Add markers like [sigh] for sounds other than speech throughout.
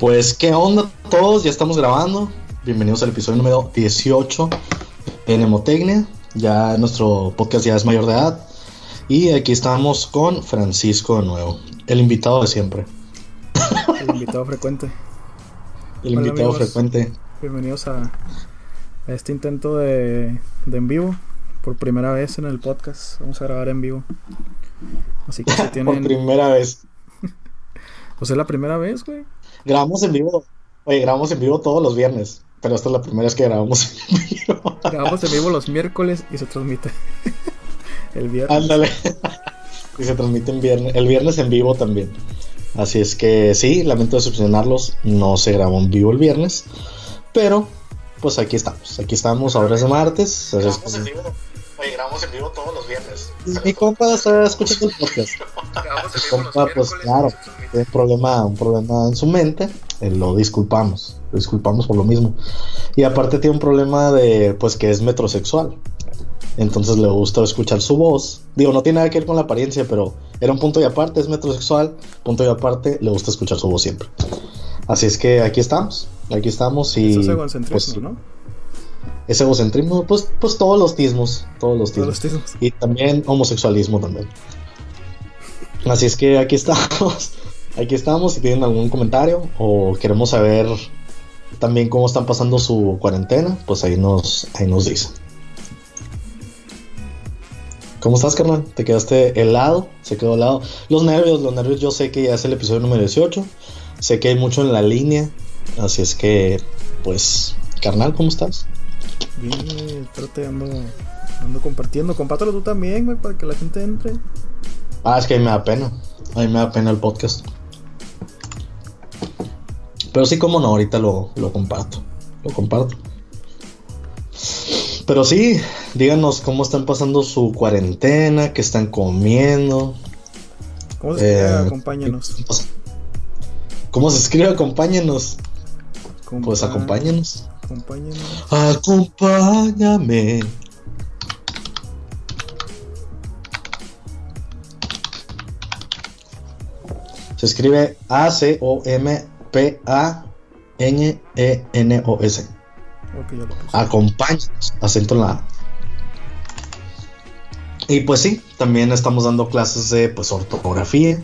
Pues, ¿qué onda todos? Ya estamos grabando. Bienvenidos al episodio número 18 en Hemotecnia. Ya nuestro podcast ya es mayor de edad. Y aquí estamos con Francisco de nuevo, el invitado de siempre. El invitado frecuente. [laughs] El invitado frecuente. Bienvenidos a, a este intento de, de en vivo. Por primera vez en el podcast. Vamos a grabar en vivo. Así que si [laughs] tienen. por primera vez. [laughs] pues es la primera vez, güey. Grabamos en vivo. Oye, grabamos en vivo todos los viernes. Pero esta es la primera vez que grabamos en vivo. Grabamos en vivo los miércoles y se transmite [laughs] el viernes. Ándale. y se transmite en viernes, el viernes en vivo también. Así es que sí, lamento decepcionarlos. No se grabó en vivo el viernes. Pero, pues aquí estamos. Aquí estamos, ahora es de martes. Grabamos en vivo. Oye, grabamos en vivo todos los viernes. Mi compa está escuchando el podcast. compa, pues claro, tiene un problema, un problema en su mente. Eh, lo disculpamos. Lo disculpamos por lo mismo. Y aparte tiene un problema de, pues, que es metrosexual. Entonces le gusta escuchar su voz. Digo, no tiene nada que ver con la apariencia, pero era un punto y aparte, es metrosexual. Punto y aparte, le gusta escuchar su voz siempre. Así es que aquí estamos. Aquí estamos y. Eso es egocentrismo, pues, ¿no? Es egocentrismo, pues, pues todos los tismos. Todos los tismos. Y también homosexualismo también. Así es que aquí estamos. [laughs] Aquí estamos. Si tienen algún comentario o queremos saber también cómo están pasando su cuarentena, pues ahí nos, ahí nos dicen. ¿Cómo estás, carnal? ¿Te quedaste helado? ¿Se quedó helado? Los nervios, los nervios, yo sé que ya es el episodio número 18. Sé que hay mucho en la línea. Así es que, pues, carnal, ¿cómo estás? Bien, trate, ando, ando compartiendo. Compártelo tú también, güey, para que la gente entre. Ah, es que a mí me da pena. A mí me da pena el podcast. Pero sí, como no, ahorita lo, lo comparto. Lo comparto. Pero sí, díganos cómo están pasando su cuarentena, qué están comiendo. ¿Cómo se escribe? Eh, acompáñanos. ¿Cómo se escribe? Acompáñanos. pues acompáñanos. Acompáñanos. Acompáñame. Se escribe A-C-O-M-P-A-N-E-N-O-S. Acompáñanos, acento en la Y pues sí, también estamos dando clases de pues ortografía.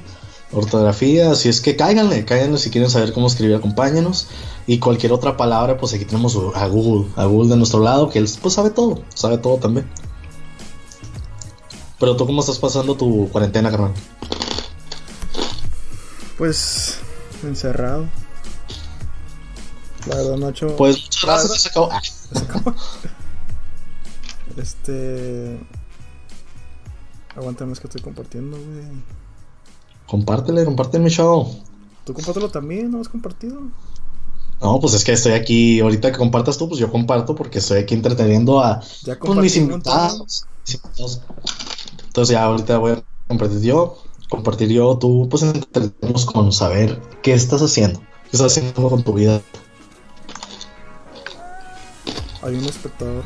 Ortografía, así es que cáiganle, cáiganle si quieren saber cómo escribir, acompáñanos. Y cualquier otra palabra, pues aquí tenemos a Google, a Google de nuestro lado, que él pues sabe todo, sabe todo también. Pero tú cómo estás pasando tu cuarentena, carnal? Pues encerrado, la verdad, Nacho. Pues muchas gracias, se acabó. Este. Aguántame, es que estoy compartiendo, güey. Compártele, comparte mi show. ¿Tú compártelo también? ¿No has compartido? No, pues es que estoy aquí. Ahorita que compartas tú, pues yo comparto porque estoy aquí entreteniendo a pues, mis invitados. Entonces, ya ahorita voy a compartir yo. Compartir yo, tú, pues entretenemos con saber qué estás haciendo. ¿Qué estás haciendo con tu vida? Hay un espectador.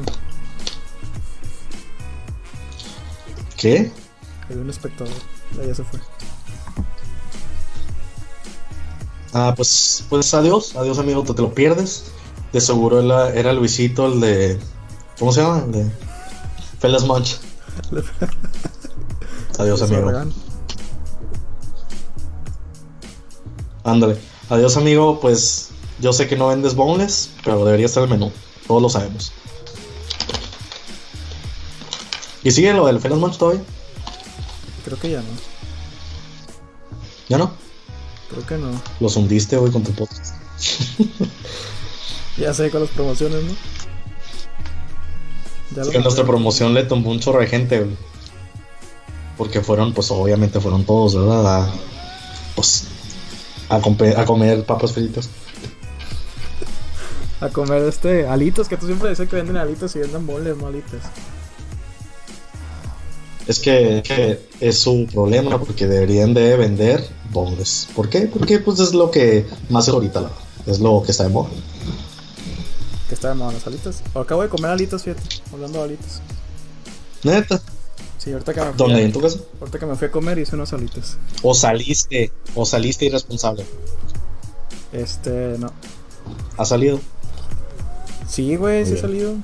¿Qué? Hay un espectador. Ya se fue. Ah, pues, pues adiós, adiós amigo, te, te lo pierdes. De seguro era, era, Luisito, el de. ¿Cómo se llama? El de. Felas Munch. [laughs] adiós amigo. Ándale. Adiós amigo, pues yo sé que no vendes boneless, pero debería estar el menú. Todos lo sabemos. ¿Y sigue lo del Felas todavía? Creo que ya no. ¿Ya no? Creo que no. Los hundiste hoy con tu podcast. [laughs] ya sé, con las promociones, ¿no? Ya que nuestra promoción le tomó un chorro de gente, Porque fueron, pues obviamente fueron todos, ¿verdad? A, pues, a, a comer papas fritas a comer este alitos, que tú siempre dices que venden alitos y venden moles, no alitos. Es que, es su problema porque deberían de vender bonles. ¿Por qué? Porque pues es lo que más es ahorita, la es lo que está de moda. ¿Qué está de moda las alitas? acabo de comer alitos, fíjate, hablando de alitos. Neta. Sí, ahorita que me fui ¿Dónde? ¿En tu casa? Ahorita que me fui a comer hice unos alitos. O saliste, o saliste irresponsable. Este, no. ¿Ha salido? Sí, güey, sí ha salido.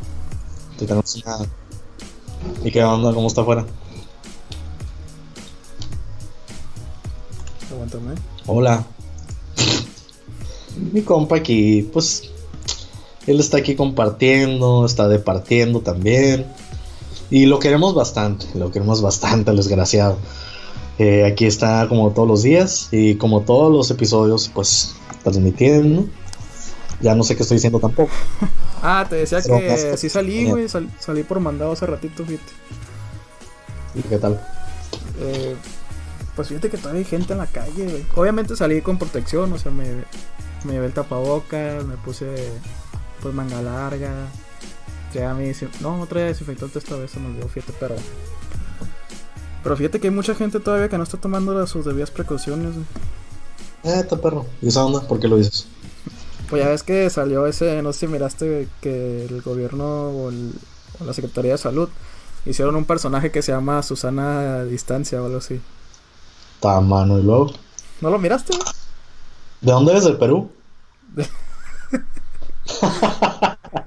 Te tenemos una- ¿Y qué onda? ¿Cómo está afuera? Hola. Mi compa aquí, pues. Él está aquí compartiendo, está departiendo también. Y lo queremos bastante, lo queremos bastante, al desgraciado. Eh, aquí está como todos los días y como todos los episodios, pues transmitiendo. Ya no sé qué estoy diciendo tampoco. [laughs] Ah, te decía Pero que sí salí, güey. sal- salí por mandado hace ratito, fíjate. ¿Y ¿Qué tal? Eh, pues fíjate que todavía hay gente en la calle, güey. Obviamente salí con protección, o sea, me, me llevé el tapabocas, me puse pues manga larga. Traía mi. No, no traía desinfectante esta vez, se me olvidó, fíjate, pero. Pero fíjate que hay mucha gente todavía que no está tomando las- sus debidas precauciones, güey. Eh, está perro. ¿Y esa onda? ¿Por qué lo dices? Pues ya ves que salió ese, no sé si miraste que el gobierno o, el- o la Secretaría de Salud hicieron un personaje que se llama Susana Distancia o algo así. Está mano y luego. ¿No lo miraste? ¿De dónde eres? ¿Del Perú? [laughs]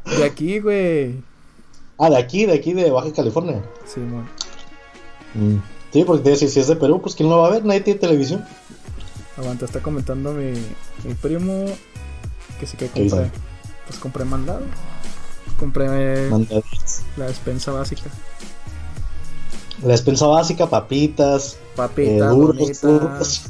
De aquí, güey. Ah, de aquí, de aquí, de Baja California. Sí, mon. Mm. Sí, porque te decía, si es de Perú, pues ¿quién lo va a ver? Nadie tiene televisión. Aguanta, está comentando mi, mi primo que sí que compré. Pues compré mandado. Compré la despensa básica. La despensa básica, papitas, eh, Papitas, duros, bonitas. duros.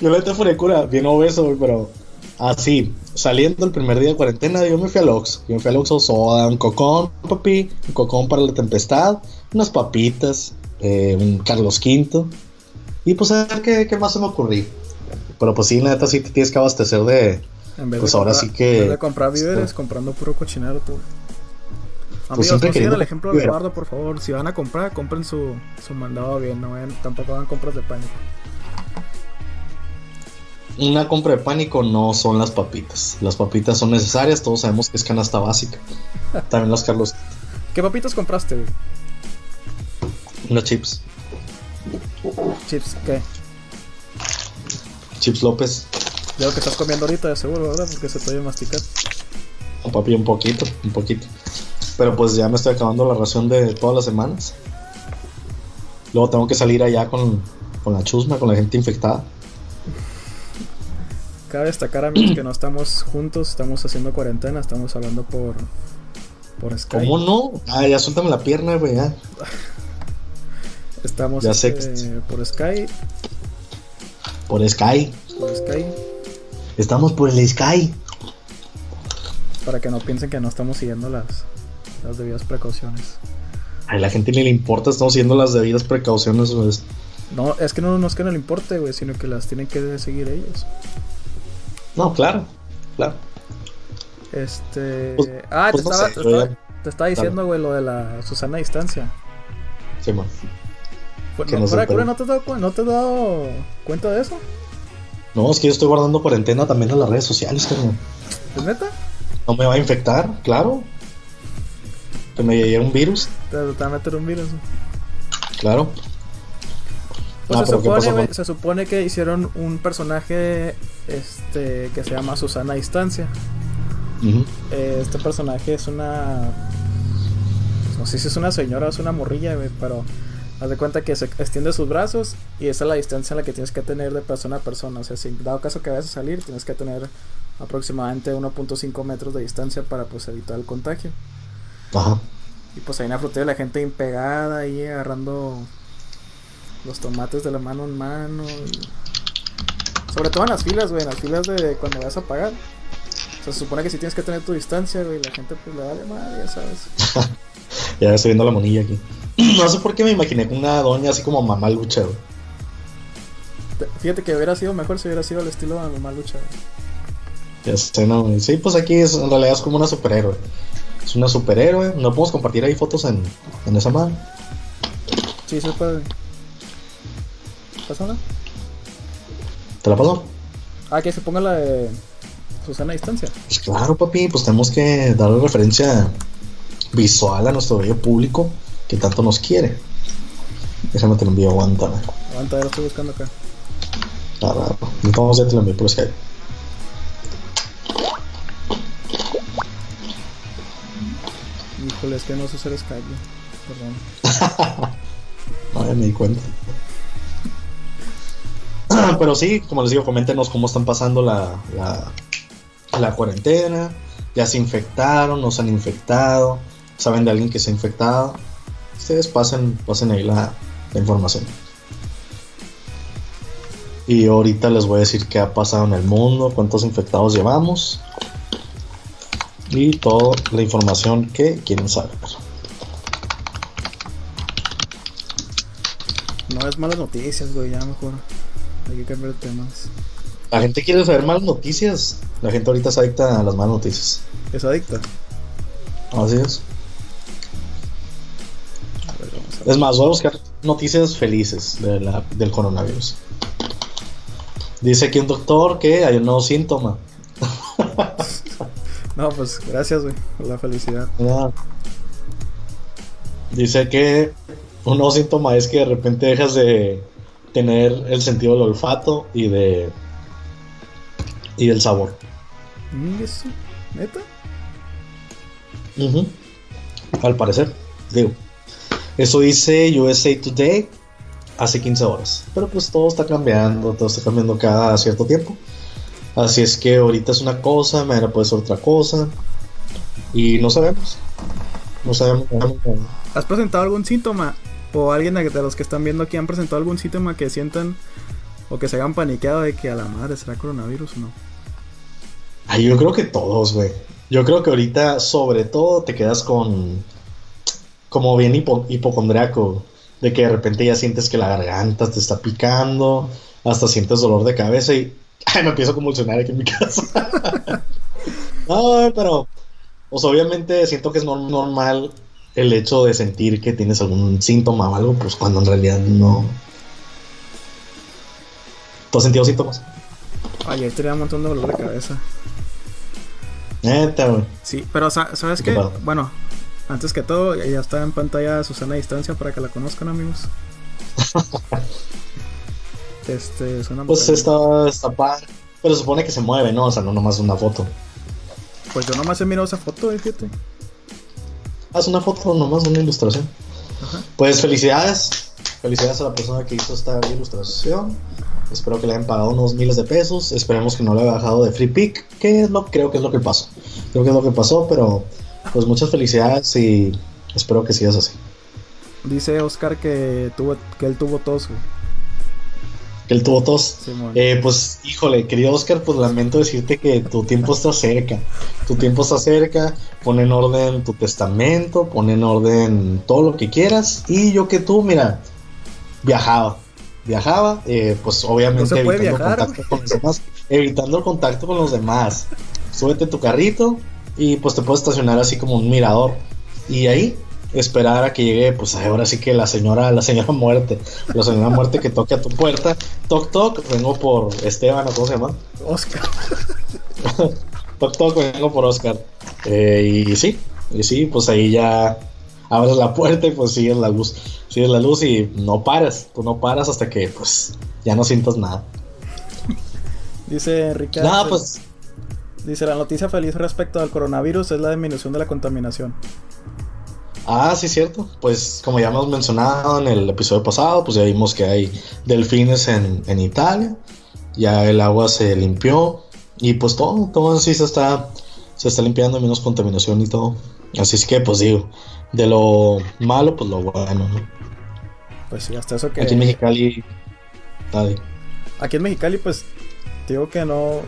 neta [laughs] fue cura, bien obeso, pero así, saliendo el primer día de cuarentena, yo me fui al Ox. Yo me fui al Oxxo soda, un cocón, papi, un cocón para la tempestad, unas papitas, eh, un Carlos V. Y pues a ver qué, qué más se me ocurrió. Pero pues sí, neta sí te tienes que abastecer de, En vez Pues de ahora comprar- sí que- En vez de comprar víveres, Sí. comprando puro cochinero tú. Pues Amigos, siempre no sigan queriendo el ejemplo de. Eduardo, por favor. Si van a comprar, compren su, su mandado bien. No vayan, tampoco hagan compras de pánico. Una compra de pánico no son las papitas. Las papitas son necesarias, todos sabemos que es canasta básica. También los Carlos, ¿Qué papitas compraste, güey? unos chips, Chips, ¿qué? chips López, De lo que estás comiendo ahorita, de seguro, ¿verdad? Porque se te oye masticar. o papi un poquito, un poquito. Pero pues ya me estoy acabando la ración de todas las semanas. Luego tengo que salir allá con, con la chusma, con la gente infectada. Cabe destacar, amigos, que no estamos juntos, estamos haciendo cuarentena, estamos hablando por, por Skype. ¿Cómo no? Ah, ya suéltame la pierna, güey, ya. Estamos Ya sé este, por Skype, Por Sky. por Skype, Estamos por el Sky. para que no piensen que no estamos siguiendo las, las debidas precauciones. A la gente ni le importa, estamos siguiendo las debidas precauciones, güey. No, es que no, no es que no le importe, güey, sino que las tienen que seguir ellos. No, claro, claro. Este. Pues- ah, pues te, no estaba, sé, te, estaba, ya- te estaba diciendo, güey, lo de la Susana a distancia. Sí, man. Pues, no, fuera cura. ¿no te, has dado, ¿No te has dado cuenta de eso? No, es que yo estoy guardando cuarentena también en las redes sociales, carnal. ¿Es neta? No me va a infectar, claro. Que me un virus, Te, te va a meter un virus. claro. Pues Ah, se, pero ¿qué supone, pasó güey, con- se supone que hicieron un personaje este que se llama Susana a Distancia. Eh, este personaje es una. no sé si es una señora o es una morrilla, pero haz de cuenta que se extiende sus brazos y esa es la distancia en la que tienes que tener de persona a persona. O sea, si dado caso que vayas a salir, tienes que tener aproximadamente 1.5 metros de distancia para pues evitar el contagio. Ajá. Y pues ahí en la frutería la gente impegada ahí agarrando los tomates de la mano en mano. y- Sobre todo en las filas, güey, en las filas de cuando vas a pagar. O sea, se supone que si tienes que tener tu distancia, güey, la gente pues le vale madre, ya sabes. [laughs] Ya estoy viendo la monilla aquí. [clears throat] No sé por qué me imaginé con una doña así como mamá lucha, güey. Te- Fíjate que hubiera sido mejor si hubiera sido el estilo de mamá lucha. güey. Ya sé, no, güey. Sí, pues aquí es, en realidad es como una superhéroe. Es una superhéroe. No podemos compartir ahí fotos en, en esa madre. Sí, se puede. ¿Pasa una? ¿Te la paso? Ah, que se ponga la de Susana a distancia. Pues claro, papi, pues tenemos que darle referencia visual a nuestro bello público que tanto nos quiere. Déjame te lo envío, aguántame. Aguanta, ya lo estoy buscando acá. Claro, entonces ya te lo envío por Skype. Híjole, es que no sé hacer Skype. Perdón. [laughs] ya me di cuenta. [clears throat] Pero sí, como les digo, coméntenos cómo están pasando la, la, la cuarentena. Ya se infectaron, no se han infectado. Saben de alguien que se ha infectado. Ustedes pasen, pasen ahí la, la información. Y ahorita les voy a decir qué ha pasado en el mundo, cuántos infectados llevamos y toda la información que quieren saber. No es malas noticias, güey, ya mejor. Hay que cambiar de temas. La gente quiere saber malas noticias. La gente ahorita es adicta a las malas noticias. ¿Es adicta? Así es. Es más, voy a buscar noticias felices de la, del coronavirus. Dice aquí un doctor que hay un nuevo síntoma. [laughs] no, pues gracias, güey, por la felicidad. Dice que un nuevo síntoma es que de repente dejas de tener el sentido del olfato y de y del sabor. ¿Eso? ¿Neta? Al parecer, digo. Eso dice USA Today hace 15 horas. Pero pues todo está cambiando, todo está cambiando cada cierto tiempo. Así es que ahorita es una cosa, mañana puede ser otra cosa. Y no sabemos. No sabemos. ¿Has presentado algún síntoma? ¿O alguien de los que están viendo aquí han presentado algún síntoma que sientan o que se hayan paniqueado de que a la madre será coronavirus o no? Ay, yo creo que todos, güey. Yo creo que ahorita, sobre todo, te quedas con. como bien hipocondriaco de que de repente ya sientes que la garganta te está picando, hasta sientes dolor de cabeza y ay, [laughs] me empiezo a convulsionar aquí en mi casa. [laughs] no, pero pues obviamente siento que es normal el hecho de sentir que tienes algún síntoma o algo, pues cuando en realidad no. ¿Tú has sentido síntomas? Ayer tenía un montón de dolor de cabeza. Neta, güey. Sí, pero ¿sabes qué? Bueno, antes que todo, ya está en pantalla Susana a distancia para que la conozcan, amigos. [laughs] este, es una Pues está, está padre. Pero supone que se mueve, ¿no? O sea, no nomás una foto. Pues yo nomás he mirado esa foto, eh, fíjate. Haz una foto, nomás una ilustración. Pues felicidades. Felicidades a la persona que hizo esta ilustración. Espero que le hayan pagado unos miles de pesos. Esperemos que no le haya bajado de free pick. Que es lo, creo que es lo que pasó. Creo que es lo que pasó, pero pues muchas felicidades y espero que sigas así. Dice Oscar que tuvo que él tuvo tos, Que él tuvo tos. eh, pues, híjole, querido Oscar, pues lamento decirte que tu tiempo está cerca. Tu tiempo está cerca. Pon en orden tu testamento, pon en orden todo lo que quieras. Y yo que tú, mira, viajaba. Viajaba, eh, pues obviamente evitando, contacto con los demás, evitando el contacto con los demás. Súbete tu carrito, y pues te puedes estacionar así como un mirador y ahí esperar a que llegue pues ahora sí que la señora la señora muerte la señora muerte que toque a tu puerta. Toc toc vengo por Esteban o cómo se llama Oscar. [laughs] Toc toc vengo por Oscar. Eh, y sí y sí pues ahí ya abres la puerta y pues sigues la luz sigues la luz y no paras tú no paras hasta que pues ya no sientas nada. Dice Ricardo nada pues. Dice, la noticia feliz respecto al coronavirus es la disminución de la contaminación. Ah, sí, cierto. Pues como ya hemos mencionado en el episodio pasado, pues ya vimos que hay delfines en, en Italia. Ya el agua se limpió. Y pues todo, todo sí se está, se está limpiando, menos contaminación y todo. Así es que, pues digo, de lo malo, pues lo bueno, ¿no? Pues sí, hasta eso que... Aquí en Mexicali... Dale. Aquí en Mexicali, pues, digo que no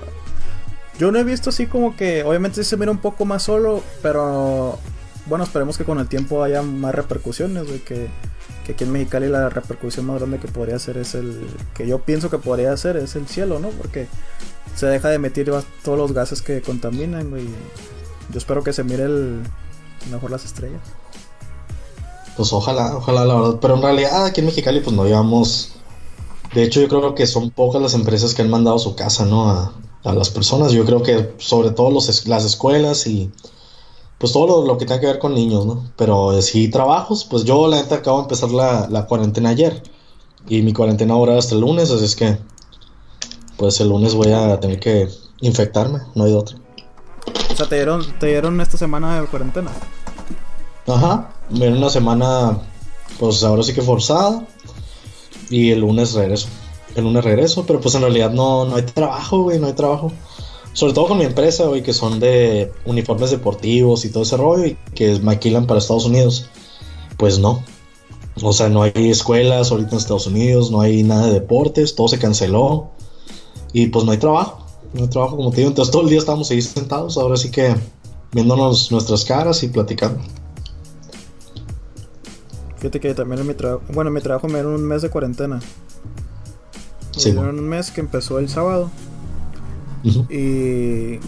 yo no he visto así como que, obviamente se mira un poco más solo, pero bueno, esperemos que con el tiempo haya más repercusiones, güey, que, que aquí en Mexicali la repercusión más grande que podría ser es el, que yo pienso que podría ser es el cielo, ¿no? Porque se deja de emitir todos los gases que contaminan, güey. Yo espero que se mire el, mejor las estrellas. Pues ojalá, ojalá, la verdad. Pero en realidad aquí en Mexicali pues no llevamos... De hecho yo creo que son pocas las empresas que han mandado su casa, ¿no? A, a las personas. Yo creo que sobre todo los, las escuelas y pues todo lo, que tenga que ver con niños, ¿no? Pero si trabajos, pues yo la neta acabo de empezar la, cuarentena ayer y mi cuarentena ahora hasta el lunes, así es que pues el lunes voy a tener que infectarme, no hay de otro. O sea, ¿te dieron, te dieron esta semana de cuarentena? Ajá, viene una semana, pues ahora sí que forzada. Y el lunes regreso. El lunes regreso, pero pues en realidad no, no hay trabajo, güey, no hay trabajo. Sobre todo con mi empresa, güey, que son de uniformes deportivos y todo ese rollo y que maquilan para Estados Unidos. Pues no. O sea, no hay escuelas ahorita en Estados Unidos, no hay nada de deportes, todo se canceló. Y pues no hay trabajo. No hay trabajo, como te digo. Entonces todo el día estamos ahí sentados, ahora sí que viéndonos nuestras caras y platicando. Fíjate que también en mi trabajo, bueno, en mi trabajo me dieron un mes de cuarentena. Me Sí, dieron un mes que empezó el sábado. Y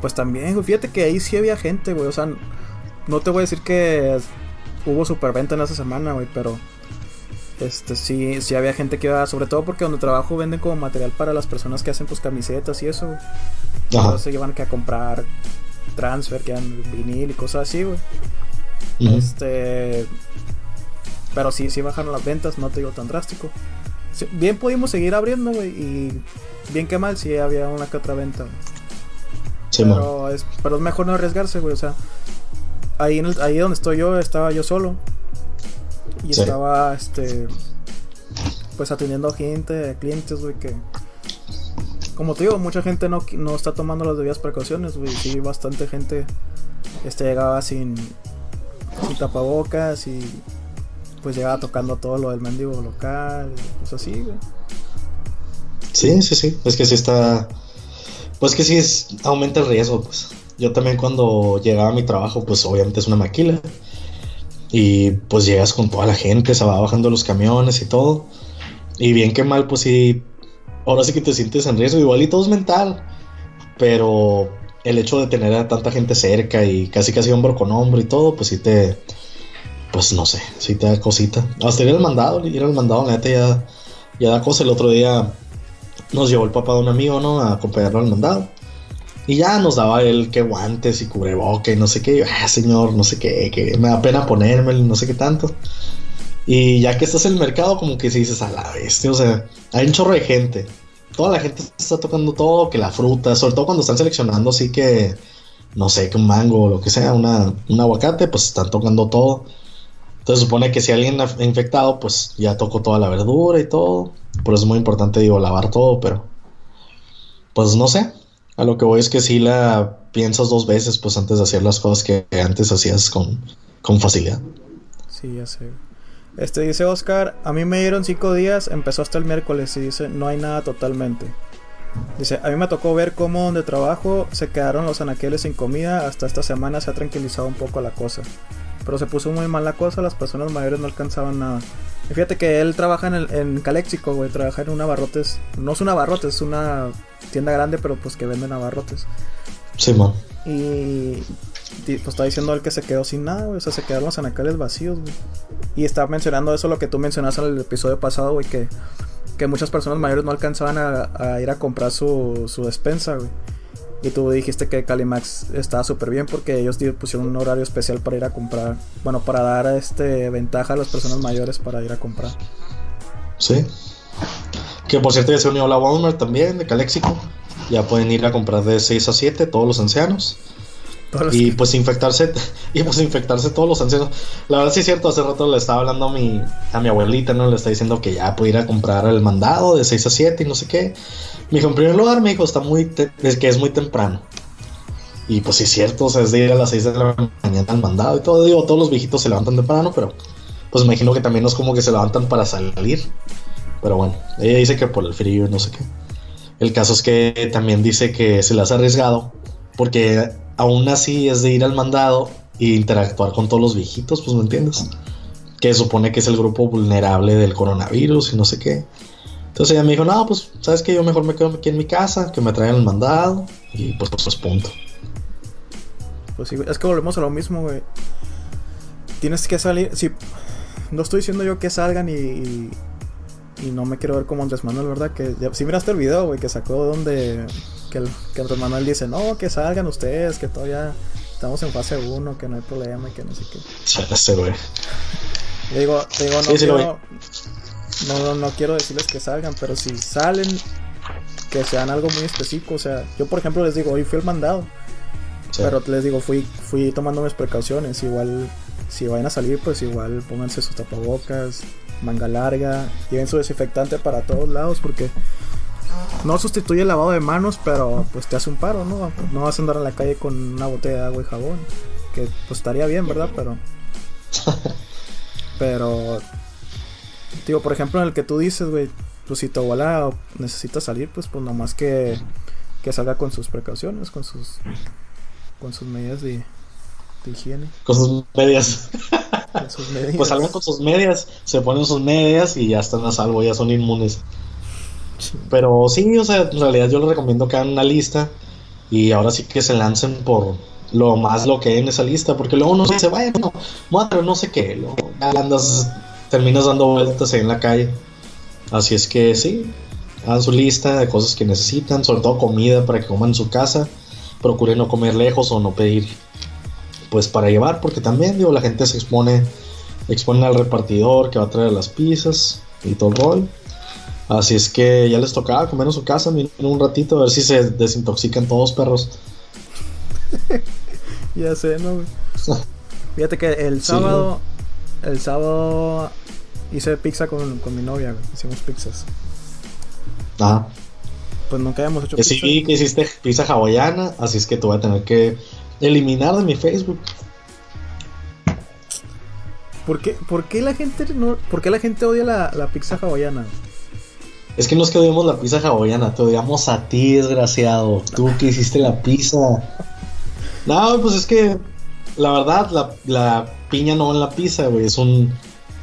pues también, güey, fíjate que ahí sí había gente, güey. O sea, no te voy a decir que hubo superventa en esa semana, güey, pero este sí, sí había gente que iba, sobre todo porque donde trabajo venden como material para las personas que hacen pues camisetas y eso, güey. Entonces se llevan que a comprar transfer, que dan vinil y cosas así, güey. Este. Pero sí, sí bajaron las ventas, no te digo tan drástico. Bien pudimos seguir abriendo, güey. Y bien que mal, sí había una que otra venta. Sí, pero, es, pero es mejor no arriesgarse, güey. O sea, ahí, en el- ahí donde estoy yo, estaba yo solo. Y Sí. estaba, este. Pues atendiendo gente, clientes, güey, que. Como te digo, mucha gente no, no está tomando las debidas precauciones, güey. Sí, bastante gente este, llegaba sin, sin tapabocas y pues llegaba tocando todo lo del mendigo local, pues así, güey. Sí, sí, sí. Es que sí está. Pues que sí es. Aumenta el riesgo, pues. Yo también cuando llegaba a mi trabajo, pues obviamente es una maquila. Y pues llegas con toda la gente, se va bajando los camiones y todo. Y bien que mal, pues sí. Ahora sí que te sientes en riesgo. Igual y todo es mental. Pero el hecho de tener a tanta gente cerca y casi casi hombro con hombro y todo, pues sí te. Pues no sé, sí te da cosita. Hasta ir al mandado, ir al mandado, la neta ya, ya da cosa. El otro día nos llevó el papá de un amigo, ¿no? A acompañarlo al mandado. Y ya nos daba él que guantes y cubreboca y no sé qué. Y ah, señor, no sé qué, que me da pena ponérmelo y no sé qué tanto. Y ya que estás en el mercado, como que si dices a la bestia, o sea, hay un chorro de gente. Toda la gente está tocando todo, que la fruta, sobre todo cuando están seleccionando así que, no sé, que un mango o lo que sea, una, un aguacate, pues están tocando todo. Entonces supone que si alguien ha infectado, pues ya tocó toda la verdura y todo. Por eso es muy importante, digo, lavar todo, pero pues no sé. A lo que voy es que sí la piensas dos veces, pues antes de hacer las cosas que antes hacías con, con facilidad. Sí, ya sé. Este dice Oscar, a mí me dieron cinco días, empezó hasta el miércoles y dice, no hay nada totalmente. Dice, a mí me tocó ver cómo donde trabajo se quedaron los anaqueles sin comida, hasta esta semana se ha tranquilizado un poco la cosa. Pero se puso muy mal la cosa, las personas mayores no alcanzaban nada. Y fíjate que él trabaja en, el, en Caléxico, güey, trabaja en un abarrotes, no es un abarrotes, es una tienda grande, pero pues que venden abarrotes. Sí, man. Y pues está diciendo él que se quedó sin nada, güey. O sea, se quedaron los anacales vacíos, güey. Y estaba mencionando eso, lo que tú mencionaste en el episodio pasado, güey, que, que muchas personas mayores no alcanzaban a, a ir a comprar su, su despensa, güey. Y tú dijiste que Calimax estaba súper bien porque ellos pusieron un horario especial para ir a comprar. Bueno, para dar este ventaja a las personas mayores para ir a comprar. Sí. Que por cierto ya se unió la Walmart también, de Caléxico. Ya pueden ir a comprar de 6 a 7 todos los ancianos. Todos Y pues infectarse, [laughs] y pues infectarse todos los ancianos. La verdad sí es cierto, hace rato le estaba hablando a mi, a mi abuelita, ¿no? Le está diciendo que ya puede ir a comprar el mandado de 6 a 7 y no sé qué. Me dijo, en primer lugar, me dijo, está muy, es que es muy temprano. Y pues sí es cierto, o sea, es de ir a las 6 de la mañana al mandado y todo. Digo, todos los viejitos se levantan temprano, pero pues me imagino que también no es como que se levantan para salir. Pero bueno, ella dice que por el frío y no sé qué. El caso es que también dice que se las ha arriesgado porque aún así es de ir al mandado e interactuar con todos los viejitos, pues me entiendes. Que supone que es el grupo vulnerable del coronavirus y no sé qué. Entonces ella me dijo, no, pues, ¿sabes qué? Yo mejor me quedo aquí en mi casa, que me traigan el mandado y pues, pues punto. Pues sí, es que volvemos a lo mismo, güey. Tienes que salir. Si, no estoy diciendo yo que salgan y, y, y no me quiero ver como Andrés Manuel, ¿verdad? Que ya, si miraste el video, güey, que sacó donde. Que, el, que Andrés Manuel dice, no, que salgan ustedes, que todavía estamos en fase 1, que no hay problema y que no sé qué. Ese güey. Le digo, digo, no, Sí, sí quiero, no, no, no quiero decirles que salgan, pero si salen, que sean algo muy específico. O sea, yo por ejemplo les digo, hoy fui el mandado. Pero les digo, fui, fui tomando mis precauciones. Igual, si vayan a salir, pues igual pónganse sus tapabocas, manga larga, lleven su desinfectante para todos lados porque no sustituye el lavado de manos, pero pues te hace un paro, ¿no? No vas a andar en la calle con una botella de agua y jabón, que pues estaría bien, ¿verdad? Pero [laughs] pero digo, por ejemplo, en el que tú dices, güey, pues si tu abuela necesita salir, pues pues nomás que que salga con sus precauciones, con sus con sus medidas de, higiene. Con sus medias. Pues salgan con sus medias, se ponen sus medias y ya están a salvo, ya son inmunes. Pero sí, o sea, en realidad yo les recomiendo que hagan una lista y ahora sí que se lancen por lo más lo que hay en esa lista, porque luego uno dice, vaya, no, madre, no sé qué, luego andas, terminas dando vueltas ahí en la calle. Así es que sí, hagan su lista de cosas que necesitan, sobre todo comida para que coman en su casa. Procuren no comer lejos o no pedir pues para llevar, porque también digo, la gente se expone, expone al repartidor que va a traer las pizzas y todo el rol. Así es que ya les tocaba comer en su casa en un ratito a ver si se desintoxican todos perros. [laughs] ya sé, ¿no? [laughs] Fíjate que el sábado, el sábado hice pizza con, con mi novia, hicimos pizzas. Ajá. Pues nunca habíamos hecho pizza. Sí, que hiciste pizza hawaiana, así es que te voy a tener que eliminar de mi Facebook. ¿Por qué, por qué la gente no, por qué la gente odia la, la pizza hawaiana? Es que no es que odiamos la pizza hawaiana, te odiamos a ti, desgraciado. Tú que hiciste la pizza. No, pues es que la verdad, la, la piña no va en la pizza, güey. Es un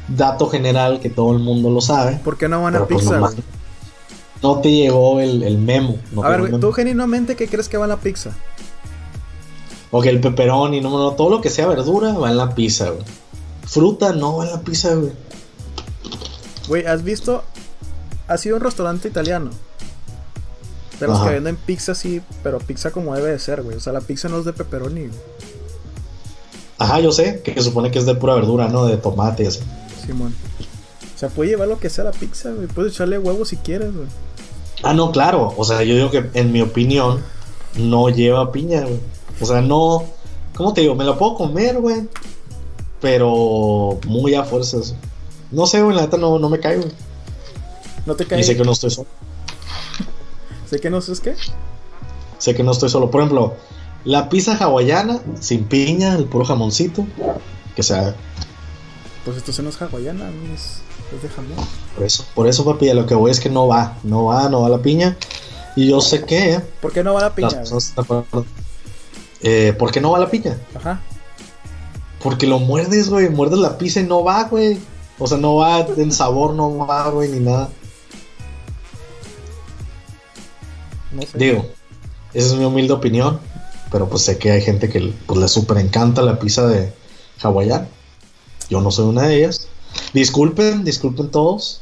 dato general que todo el mundo lo sabe. ¿Por qué no van a pues pizza, no te llegó el, memo. a ver, ¿tú genuinamente qué crees que va en la pizza? O que el pepperoni, no, no, todo lo que sea verdura va en la pizza, güey. Fruta no va en la pizza, güey. Güey, ¿has visto? Ha sido un restaurante italiano. De los que venden pizza sí, pero pizza como debe de ser, güey. O sea, la pizza no es de pepperoni. Ajá, yo sé, que se supone que es de pura verdura, ¿no? De tomate Sí, Simón. O sea, puede llevar lo que sea la pizza, güey. Puedes echarle huevo si quieres, güey. Ah, no, claro. O sea, yo digo que en mi opinión no lleva piña, güey. O sea, no. ¿Cómo te digo? Me la puedo comer, güey. Pero muy a fuerzas. No sé, güey, la neta no, no me cae, güey. ¿No te cae? Y sé que no estoy solo. [laughs] ¿Sé que no es qué? Sé que no estoy solo. Por ejemplo, la pizza hawaiana, sin piña, el puro jamoncito. Que sea. Pues esto se no es hawaiana, es por eso, por eso, papi, lo que voy es que no va, no va, no va la piña. Y yo sé que. ¿Por qué no va la piña? Eh, ¿Por qué no va la piña? Ajá. Porque lo muerdes, güey. Muerdes la pizza y no va, güey. O sea, no va en sabor, no va, güey, ni nada. No sé. Digo, esa es mi humilde opinión. Pero pues sé que hay gente que pues, le super encanta la pizza de hawaiian. Yo no soy una de ellas. Disculpen, disculpen todos,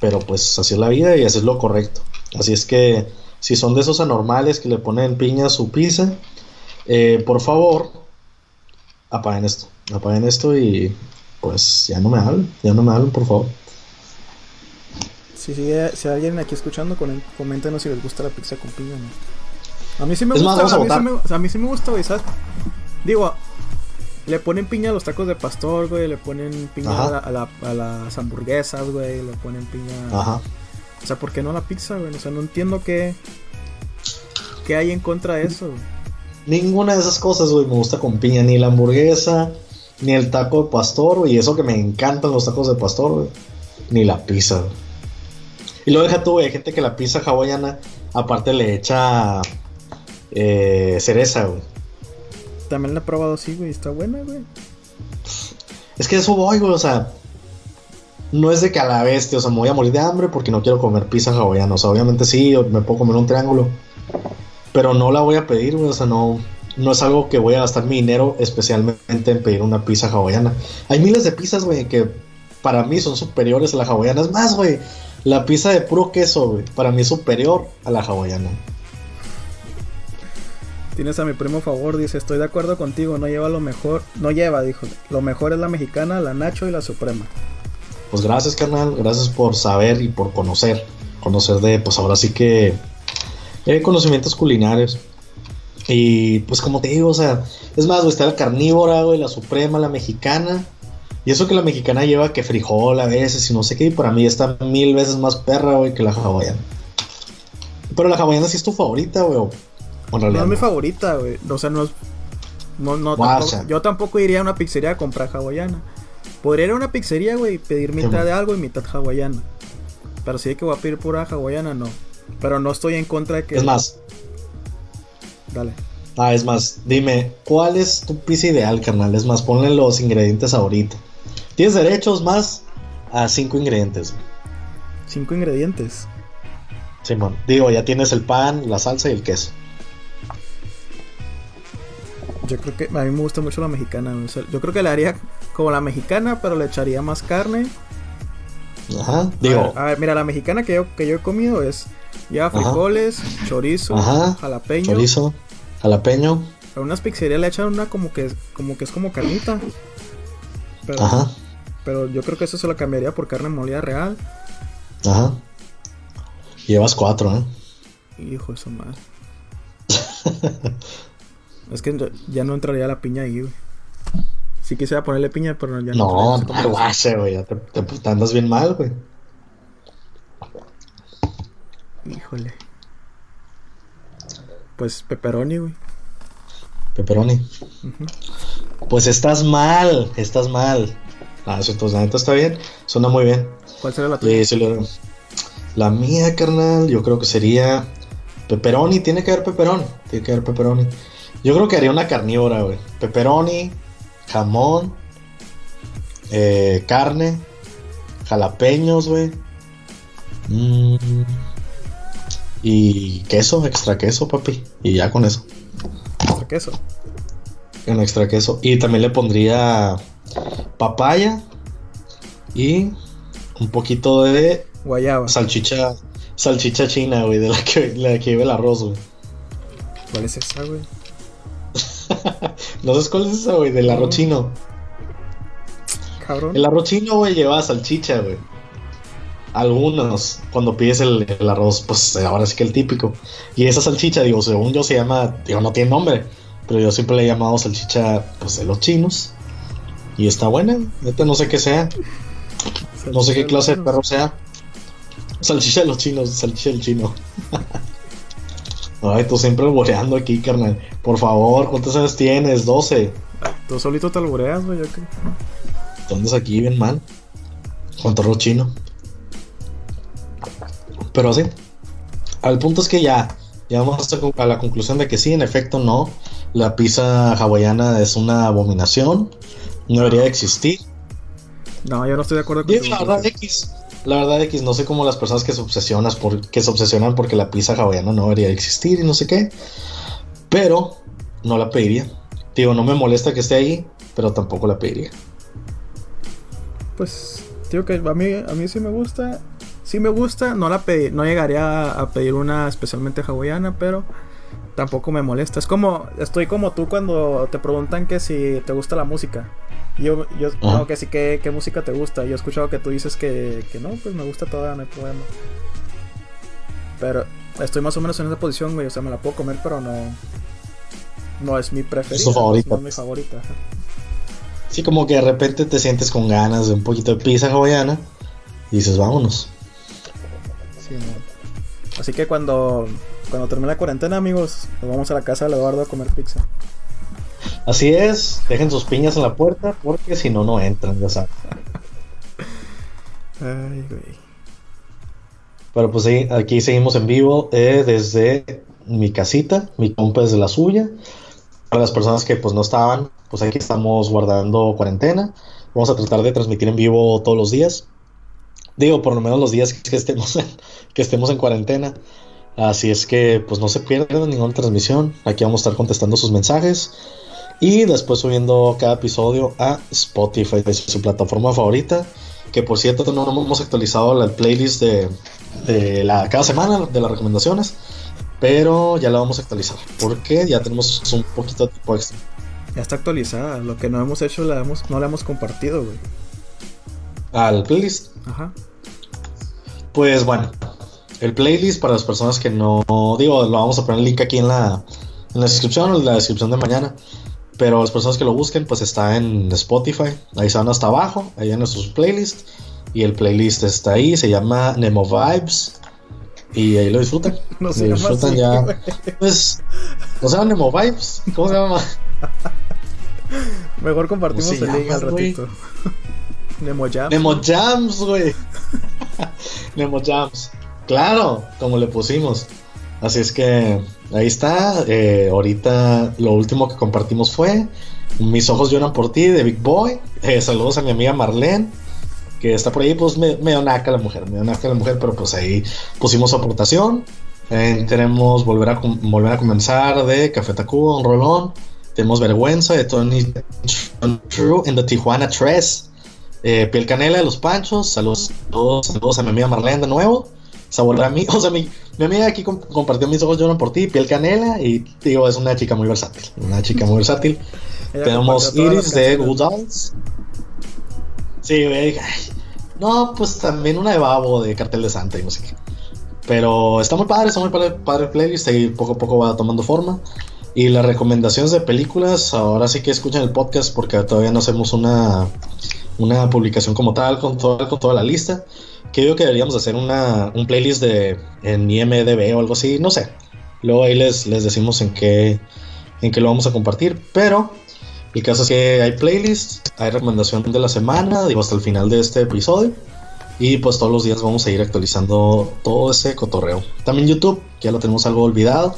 pero pues así es la vida y así es lo correcto. Así es que si son de esos anormales que le ponen piña a su pizza, eh, por favor, apaguen esto, apaguen esto y pues ya no me hablen, ya no me hablen, por favor. Si, si, si hay alguien aquí escuchando, coméntenos si les gusta la pizza con piña. A mí sí me gusta, a, mí sí me, a mí sí me gusta, Digo, le ponen piña a los tacos de pastor, güey. Le ponen piña a, las hamburguesas, güey. Le ponen piña. Ajá. O sea, ¿por qué no la pizza, güey? O sea, no entiendo qué. ¿Qué hay en contra de eso, Ninguna de esas cosas, güey, me gusta con piña. Ni la hamburguesa, ni el taco de pastor, güey. Y eso que me encantan los tacos de pastor, güey. Ni la pizza, güey. Y lo deja tú, güey. Hay gente que la pizza hawaiana, aparte le echa eh, cereza, güey también la he probado así, güey. Está buena, güey. Es que eso voy, güey. O sea, no es de que a la bestia, o sea, me voy a morir de hambre porque no quiero comer pizza hawaiana. O sea, obviamente sí, me puedo comer un triángulo. Pero no la voy a pedir, güey. O sea, no, no es algo que voy a gastar mi dinero especialmente en pedir una pizza hawaiana. Hay miles de pizzas, güey, que para mí son superiores a la hawaiana. Es más, güey, la pizza de puro queso, güey, para mí es superior a la hawaiana. Tienes a mi primo favor, dice, estoy de acuerdo contigo, no lleva lo mejor, no lleva, dijo, lo mejor es la mexicana, la Nacho y la Suprema. Pues gracias, carnal, gracias por saber y por conocer, conocer de, pues ahora sí que, eh, conocimientos culinarios. Y pues como te digo, o sea, es más, güey, está la carnívora, güey, la suprema, la mexicana. Y eso que la mexicana lleva que frijol a veces y no sé qué, y para mí está mil veces más perra, güey, que la hawaiana. Pero la hawaiana sí es tu favorita, güey. No es mi favorita, güey. O sea, no es. No, no, tampoco, yo tampoco iría a una pizzería a comprar hawaiana. Podría ir a una pizzería, güey, y pedir mitad de algo y mitad hawaiana. Pero si hay que voy a pedir pura hawaiana, no. Pero no estoy en contra de que. Es más. Dale. Ah, es más, dime, ¿cuál es tu pizza ideal, carnal? Es más, ponle los ingredientes ahorita. Tienes derechos más a cinco ingredientes. Cinco ingredientes. Simón, digo, ya tienes el pan, la salsa y el queso. Yo creo que a mí me gusta mucho la mexicana. yo creo que le haría como la mexicana, pero le echaría más carne. Ajá, digo. A ver, mira, la mexicana que yo, que yo he comido es ya frijoles, chorizo, jalapeño. Chorizo, jalapeño. A unas pizzerías le echan una como que, como que es como carnita. Pero, Ajá. Pero yo creo que eso se lo cambiaría por carne molida real. Ajá. Llevas cuatro, ¿eh? Hijo de su madre. [laughs] es que ya no entraría la piña ahí, güey. Sí quisiera ponerle piña, pero ya no. No, guache, güey. Te, te, andas bien mal, güey. Híjole. Pues pepperoni, güey. Pepperoni. Pues estás mal, estás mal. Ah, eso entonces la neta está bien. Suena muy bien. ¿Cuál sería la tuya? La mía, carnal, yo creo que sería pepperoni. Tiene que haber pepperoni. Tiene que haber pepperoni. Yo creo que haría una carnívora, güey. Pepperoni, jamón, eh, carne, jalapeños, güey. Mm, y queso, extra queso, papi. Y ya con eso. Extra queso. En extra queso. Y también le pondría papaya y un poquito de guayaba. Salchicha, salchicha china, güey, de la que, la que lleva el arroz, güey. ¿Cuál es esa, güey? [laughs] no sabes cuál es esa, güey, del arroz chino. Cabrón. El arroz chino, güey, lleva salchicha, güey. Algunos, cuando pides el, el, arroz, pues ahora sí que el típico. Y esa salchicha, digo, según yo se llama, digo, no tiene nombre, pero yo siempre le he llamado salchicha, pues de los chinos. Y está buena, neta, no sé qué sea. no sé qué clase de perro sea. Salchicha de los chinos, salchicha del chino. [laughs] Ay, tú siempre alboreando aquí, carnal. Por favor, ¿cuántos años tienes? 12. Tú solito te alboreas, güey, ok. Entonces aquí bien mal. Con terror chino. Pero sí. Al punto es que ya. Ya vamos a la conclusión de que sí, en efecto, no. La pizza hawaiana es una abominación. No debería existir. No, yo no estoy de acuerdo con eso. La verdad, X. La verdad, X, no sé cómo las personas que se obsesionan por, que se obsesionan porque la pizza hawaiana no debería existir y no sé qué. Pero no la pediría. Digo, no me molesta que esté ahí, pero tampoco la pediría. Pues, digo que a mí, a mí sí me gusta. Sí me gusta, no la pedí, no llegaría a pedir una especialmente hawaiana, pero tampoco me molesta. Es como, estoy como tú cuando te preguntan que si te gusta la música. Yo, yo no, que sí, ¿qué, ¿qué, música te gusta? Yo he escuchado que tú dices que, que no, pues me gusta toda, no hay problema. Pero estoy más o menos en esa posición, güey. O sea, me la puedo comer, pero no. No es mi preferida. Es favorita. No es mi favorita. Sí, como que de repente te sientes con ganas de un poquito de pizza hawaiana. Y dices, vámonos. Sí, no. Así que cuando, cuando termine la cuarentena, amigos, nos vamos a la casa de Eduardo a comer pizza. Así es, dejen sus piñas en la puerta porque si no, no entran, ya saben. Ay, güey. Pero pues sí, aquí seguimos en vivo eh, desde mi casita, mi compa desde la suya. Para las personas que pues no estaban, pues aquí estamos guardando cuarentena. Vamos a tratar de transmitir en vivo todos los días. Digo, por lo menos los días que estemos en, que estemos en cuarentena. Así es que pues no se pierdan ninguna transmisión. Aquí vamos a estar contestando sus mensajes. Y después subiendo cada episodio a Spotify, de su plataforma favorita. Que por cierto no hemos actualizado la playlist de, la, cada semana de las recomendaciones. Pero ya la vamos a actualizar. Porque ya tenemos un poquito de tiempo extra. Ya está actualizada. Lo que no hemos hecho la hemos, no la hemos compartido, güey. ¿Al playlist? Ajá. Pues bueno. El playlist para las personas que no. Digo, lo vamos a poner el link aquí en la, en la descripción o en la descripción de mañana. Pero las personas que lo busquen, pues está en Spotify. Ahí se van hasta abajo, ahí en nuestros playlists. Y el playlist está ahí, se llama Nemo Vibes. Y ahí lo disfrutan. [laughs] No se lo llama disfrutan así, ya. güey. Pues, ¿no se llama Nemo Vibes? ¿Cómo se llama? Mejor compartimos ¿Cómo se el link al ratito. [laughs] Nemo Jam. Nemo Jams, güey. [laughs] Nemo Jams. Claro, como le pusimos. Así es que ahí está. Eh, ahorita lo último que compartimos fue Mis ojos lloran por ti de Big Boy. Eh, saludos a mi amiga Marlene. Que está por ahí, pues me, medio naca la mujer, medio naca la mujer, pero pues ahí pusimos aportación. Eh, tenemos volver a, volver a comenzar de Café Tacuba, un rolón. Tenemos Vergüenza de Tony True en The Tijuana 3. Eh, Piel Canela de los Panchos. Saludos, saludos, saludos a mi amiga Marlene de nuevo. Sabor a mí, [laughs] o sea, mi, mi amiga aquí com- compartió mis ojos lloran por ti, Piel Canela. Y digo, es una chica muy versátil. Una chica muy versátil. [laughs] Tenemos Iris de. Good Dolls. Sí, güey. No, pues también una de Babo de Cartel de Santa y no sé qué. Pero está muy padre, está muy padre, padre playlist y poco a poco va tomando forma. Y las recomendaciones de películas, ahora sí que escuchen el podcast porque todavía no hacemos una, una publicación como tal con, toda con toda la lista. Que yo que deberíamos hacer una, un playlist de en IMDB o algo así, no sé. Luego ahí les, les decimos en qué, en qué lo vamos a compartir. Pero el caso es que hay playlist, hay recomendación de la semana, digo hasta el final de este episodio. Y pues todos los días vamos a ir actualizando todo ese cotorreo. También YouTube, que ya lo tenemos algo olvidado.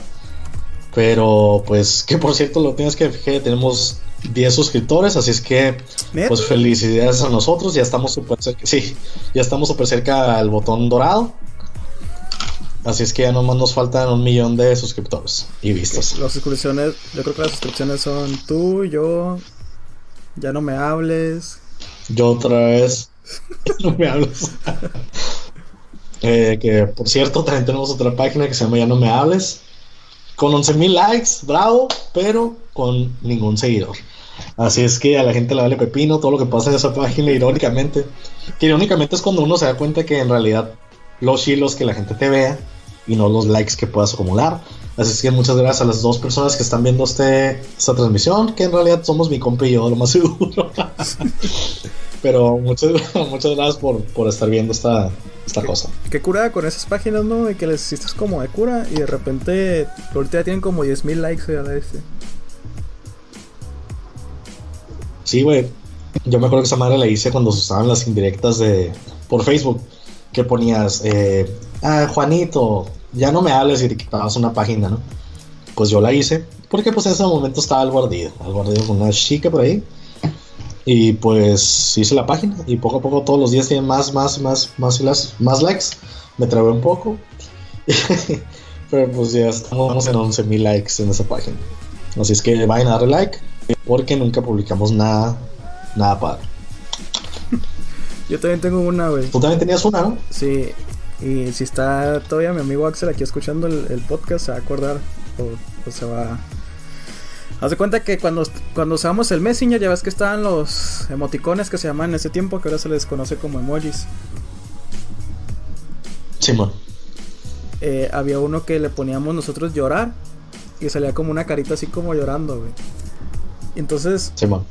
Pero pues que por cierto lo tienes que fijar, tenemos 10 suscriptores, así es que ¿Neta? pues felicidades a nosotros, ya estamos súper cerca, sí, ya estamos súper cerca al botón dorado. Así es que ya nomás nos faltan un millón de suscriptores y vistas. Las suscripciones, yo creo que las suscripciones son tú, yo, ya no me hables. Yo otra vez. [laughs] no me hables. Eh, que por cierto, también tenemos otra página que se llama Ya no me hables. Con 11.000 likes, bravo, pero con ningún seguidor. Así es que a la gente le vale pepino todo lo que pasa en esa página, irónicamente. Que irónicamente es cuando uno se da cuenta que en realidad los chilos que la gente te vea y no los likes que puedas acumular. Así es que muchas gracias a las dos personas que están viendo este, esta transmisión, que en realidad somos mi compa y yo, lo más seguro. [laughs] Pero muchas, [laughs] muchas gracias por, por estar viendo esta, esta cosa. Qué curada con esas páginas, ¿no? Y que les hiciste como de cura y de repente ahorita ya tienen como 10.000 likes güey, a la este. Sí, güey. Yo me acuerdo que esa madre la hice cuando se usaban las indirectas de por Facebook. Que ponías, eh, ah, Juanito, ya no me hables y te quitabas una página, ¿no? Pues yo la hice, porque pues en ese momento estaba algo ardido, algo ardido con una chica por ahí. Y pues hice la página y poco a poco todos los días tienen más, más, más, más, las- más likes. Me trabé un poco. [laughs] Pero pues ya estamos en 11.000 likes en esa página. Así es que vayan a darle like porque nunca publicamos nada, nada padre. [laughs] Yo también tengo una, güey. Tú también tenías una, ¿no? Sí, y si está todavía mi amigo Axel aquí escuchando el, el podcast, se va a acordar o, o se va. Haz de cuenta que cuando, cuando usamos el Messenger, ya ves que estaban los emoticones que se llaman en ese tiempo, que ahora se les conoce como emojis. Simón. Eh, había uno que le poníamos nosotros llorar y salía como una carita así como llorando, güey. Entonces, Simón.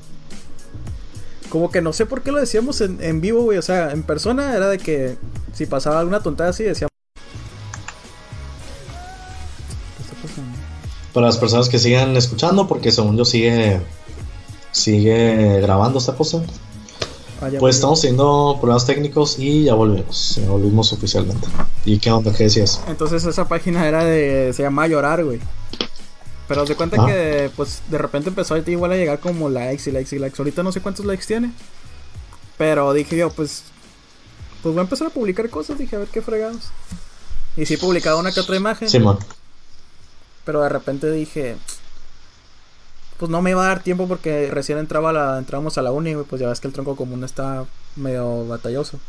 como que no sé por qué lo decíamos en, en vivo, güey. O sea, en persona era de que si pasaba alguna tontada así, decíamos. Para las personas que sigan escuchando, porque según yo sigue, sigue grabando esta cosa. Ah, Pues estamos teniendo problemas técnicos y ya volvimos. Ya volvimos oficialmente. ¿Y qué onda? ¿Qué decías? Entonces esa página era de. se llamaba Llorar, güey. Pero de cuenta Ah. que pues de repente empezó a igual a llegar como likes y likes y likes. Ahorita no sé cuántos likes tiene. Pero dije yo, pues. Pues voy a empezar a publicar cosas, dije a ver qué fregados. Y sí publicaba una que otra imagen. Simón. Pero de repente dije. Pues no me iba a dar tiempo porque recién entraba la, entrábamos a la uni. Pues ya ves que el tronco común está medio batalloso.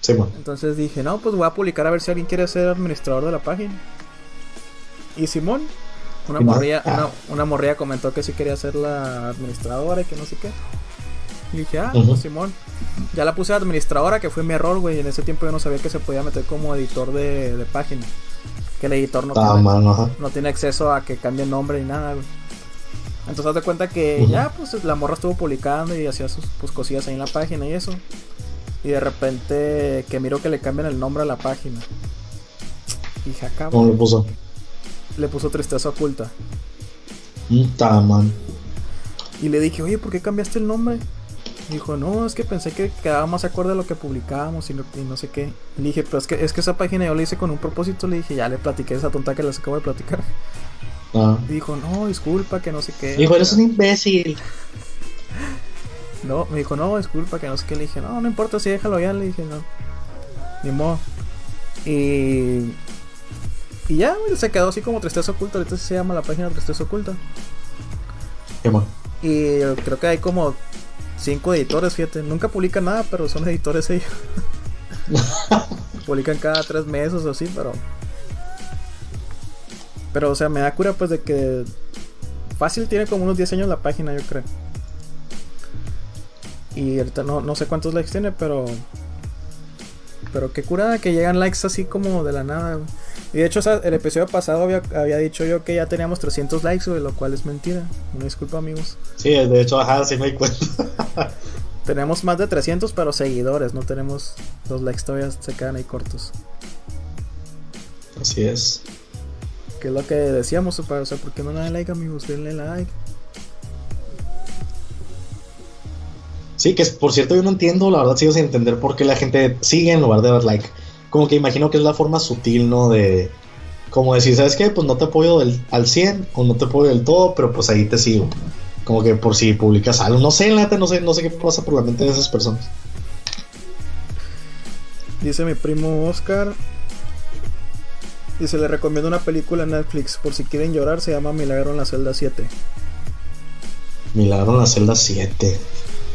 Simón. Entonces dije, no, pues voy a publicar a ver si alguien quiere ser administrador de la página. Y Simón, una Ah. una, una morrilla comentó que sí quería ser la administradora y que no sé qué. Y dije, ah, Ujú. pues Simón. Ya la puse administradora, que fue mi error, güey. En ese tiempo yo no sabía que se podía meter como editor de, de página. Que el editor no, Ah, tiene, mano, no tiene acceso a que cambie nombre ni nada, güey. Entonces haz de cuenta que ya, pues la morra estuvo publicando y hacía sus pues, cosillas ahí en la página y eso. Y de repente que miro que le cambian el nombre a la página. Y dije, acá, ¿Cómo lo puso? Le puso tristeza oculta. Puta, man. Y le dije, oye, ¿por qué cambiaste el nombre? Y dijo, no, es que pensé que quedaba más acorde a lo que publicábamos y no, y no sé qué. Y le dije, pero es que, es que esa página yo la hice con un propósito. Le dije, ya le platiqué esa tonta que les acabo de platicar. Ah. Y dijo, no, disculpa, que no sé qué. Hijo, eres un imbécil. [laughs] No, me dijo, no, disculpa, que no sé qué. Le dije, no, no importa, sí, déjalo ya. Le dije, no. Ni modo. Y. Y ya, güey, se quedó así como Tristeza Oculta. Ahorita se llama la página Tristeza Oculta. ¿Qué man? Y creo que hay como cinco editores, fíjate. Nunca publican nada, pero son editores ellos. [laughs] publican cada tres meses o así, pero. Pero, o sea, me da cura pues de que. Fácil tiene como unos 10 años la página, yo creo. Y ahorita no, no sé cuántos likes tiene, pero. Pero qué curada que llegan likes así como de la nada, güey. Y de hecho, o sea, el episodio pasado había, había dicho yo que ya teníamos 300 likes, lo cual es mentira. Una disculpa, amigos. Sí, de hecho, ajá, sí me di cuenta. [laughs] Tenemos más de 300, pero seguidores, no tenemos. Los likes todavía se quedan ahí cortos. Así es. Que es lo que decíamos, o sea, ¿por qué no le dan like, amigos? Denle like. Sí, que es- por cierto, yo no entiendo, la verdad, sigo sin entender por qué la gente sigue en lugar de dar like. Como que imagino que es la forma sutil, ¿no? De. Como decir, ¿sabes qué? Pues no te apoyo del, al 100 o no te apoyo del todo, pero pues ahí te sigo. Como que por si publicas algo. No sé, neta, no sé, no sé qué pasa por la mente de esas personas. Dice mi primo Oscar. Dice, le recomiendo una película en Netflix. Por si quieren llorar, se llama Milagro en la celda 7. Milagro en la celda 7.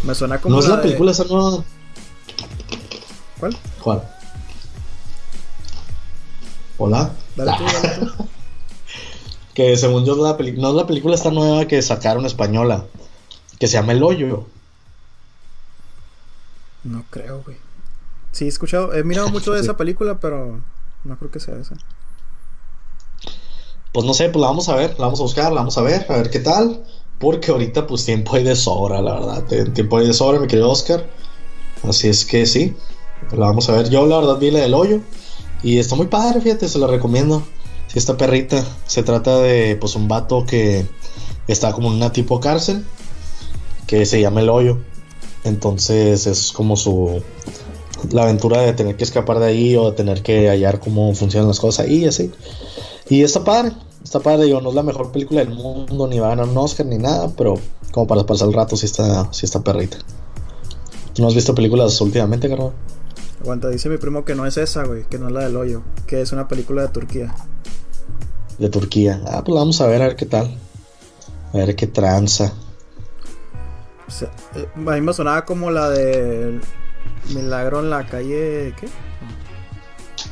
Me suena como. ¿No es la de- película esa nueva? ¿Cuál? ¿Cuál? Hola. Dale tú, dale tú. [laughs] Que según yo la peli- no es la película esta nueva que sacaron española. Que se llama El Hoyo. No creo, güey. Sí, he escuchado. He mirado mucho de [laughs] Sí. esa película, pero no creo que sea esa. Pues no sé, pues la vamos a ver, la vamos a buscar, la vamos a ver, a ver qué tal. Porque ahorita pues tiempo hay de sobra, la verdad. te- Tiempo hay de sobra, mi querido Oscar. Así es que sí, la vamos a ver. Yo la verdad vi la del hoyo. Y está muy padre, fíjate, se la recomiendo. Si esta perrita se trata de pues un vato que está como en una tipo cárcel. Que se llama el hoyo. Entonces es como su... La aventura de tener que escapar de ahí o de tener que hallar cómo funcionan las cosas ahí y así. Y está padre, está padre, digo, no es la mejor película del mundo, ni va a ganar un Oscar ni nada, pero como para pasar el rato sí está, sí está perrita. ¿Tú no has visto películas últimamente, carnal? Aguanta, dice mi primo que no es esa, güey. Que no es la del hoyo. Que es una película de Turquía. De Turquía. Ah, pues vamos a ver, a ver qué tal. A ver qué tranza. O sea, eh, a mí me sonaba como la de Milagro en la calle. ¿Qué?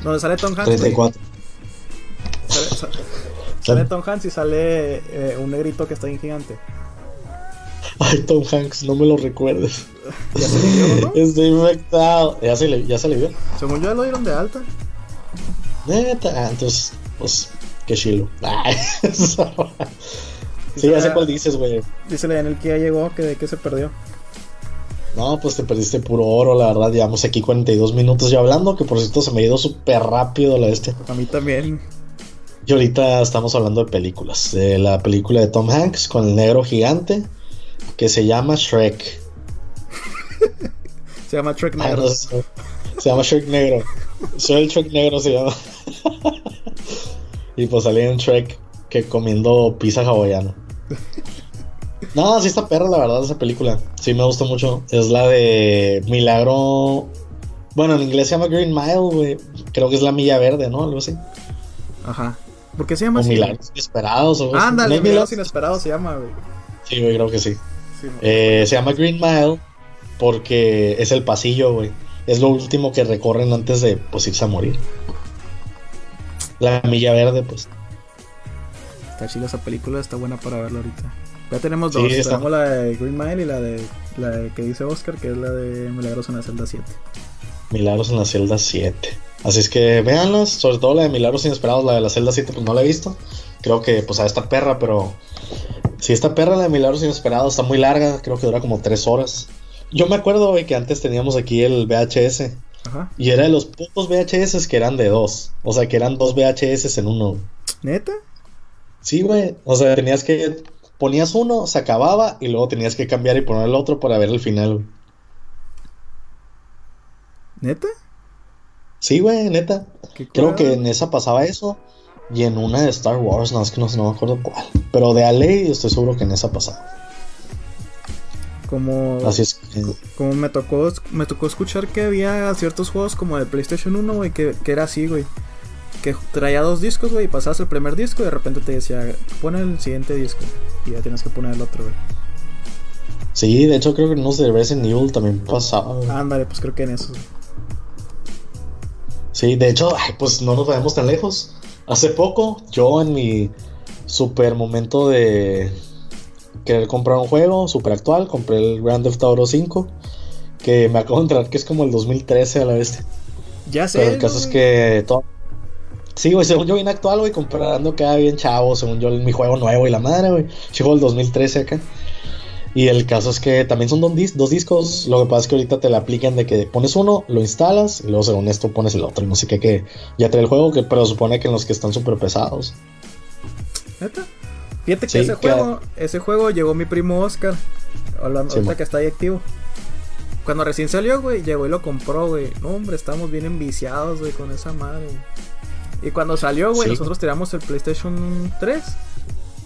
Donde sale Tom Hanks. güey. 34. Sale, sa- sale Tom Hanks y sale eh, un negrito que está bien gigante. Ay, Tom Hanks, no me lo recuerdes. Ya se le vio, ¿no? Estoy infectado. Ya se le, ya se le vio. Según yo, ya lo dieron de alta. Neta, ah, entonces, pues, qué chilo. Ay, [laughs] sí, ya sé cuál dices, güey. Dice en el que ya llegó, que de qué se perdió. No, pues te perdiste puro oro, la verdad. Llevamos aquí 42 minutos ya hablando, que por cierto se me ha ido súper rápido la este. A mí también. Y ahorita estamos hablando de películas. De la película de Tom Hanks con el negro gigante, que se llama Shrek. [laughs] Se llama Trek Ah, Negro. no sé. se llama Shrek negro. Soy el Shrek negro, se llama. [laughs] y pues salía en Shrek que comiendo pizza hawaiana. No, sí está perra, la verdad, esa película. Sí me gusta mucho. Es la de Milagro. Bueno, en inglés se llama Green Mile, güey. Creo que es la milla verde, ¿no? Algo así. Ajá. ¿Por qué se llama O así? Milagros Inesperados. O algo así. Ándale, ¿No es Milagros Milagros? Inesperados se llama, güey. Sí, güey, creo que sí. Eh, se llama Green Mile porque es el pasillo, güey. Es lo último que recorren antes de pues, irse a morir. La milla verde, pues. Está chida esa película, está buena para verla ahorita. Ya tenemos Sí, dos. está- Tenemos la de Green Mile y la de la de que dice Oscar, que es la de Milagros en la celda 7. Milagros en la celda 7. Así es que véanlas, sobre todo la de Milagros Inesperados, la de la celda 7, pues no la he visto. Creo que pues a esta perra, pero si esta perra, la de Milagros Inesperados, está muy larga, creo que dura como 3 horas. Yo me acuerdo, güey, que antes teníamos aquí el VHS. Ajá. Y era de los pocos VHS que eran de dos. O sea, que eran dos VHS en uno. ¿Neta? Sí, güey. O sea, tenías que. Ponías uno, se acababa y luego tenías que cambiar y poner el otro para ver el final, güey. ¿Neta? Sí, güey, neta. Creo que en esa pasaba eso. Y en una de Star Wars, no, es que no, sé, no me acuerdo cuál. Pero de Ale estoy seguro que en esa pasaba. Como, Así es que. como me tocó me tocó escuchar que había ciertos juegos como de PlayStation 1, güey, que, que era así, güey. Que traía dos discos, güey, y pasabas el primer disco y de repente te decía, pon el siguiente disco. Y ya tienes que poner el otro, güey. Sí, de hecho creo que unos de Resident Evil también pasaba. Ándale, pues creo que en eso. güey. Sí, de hecho, ay, pues no nos vayamos tan lejos. Hace poco, yo en mi super momento de querer comprar un juego super actual, compré el Grand Theft Auto 5, que me acabo de enterar que es como el 2013 a la vez. Ya sé. Pero el caso es que todo... Sí, güey, según yo bien actual, güey, comprando cada bien chavo, según yo mi juego nuevo y la madre, güey. Llegó el 2013 acá. Y el caso es que también son dos, dis- dos discos. Lo que pasa es que ahorita te la aplican de que pones uno, lo instalas, y luego según esto pones el otro. Y no sé qué, que ya trae el juego, que, pero supone que en los que están súper pesados. ¿Neta? Fíjate que Sí, ese que- juego, ese juego llegó mi primo Oscar. Hablando, Sí, ahorita que está ahí activo. Cuando recién salió, güey, llegó y lo compró, güey. No, hombre, estamos bien enviciados, güey, con esa madre. Y cuando salió, güey, Sí. nosotros teníamos el PlayStation 3.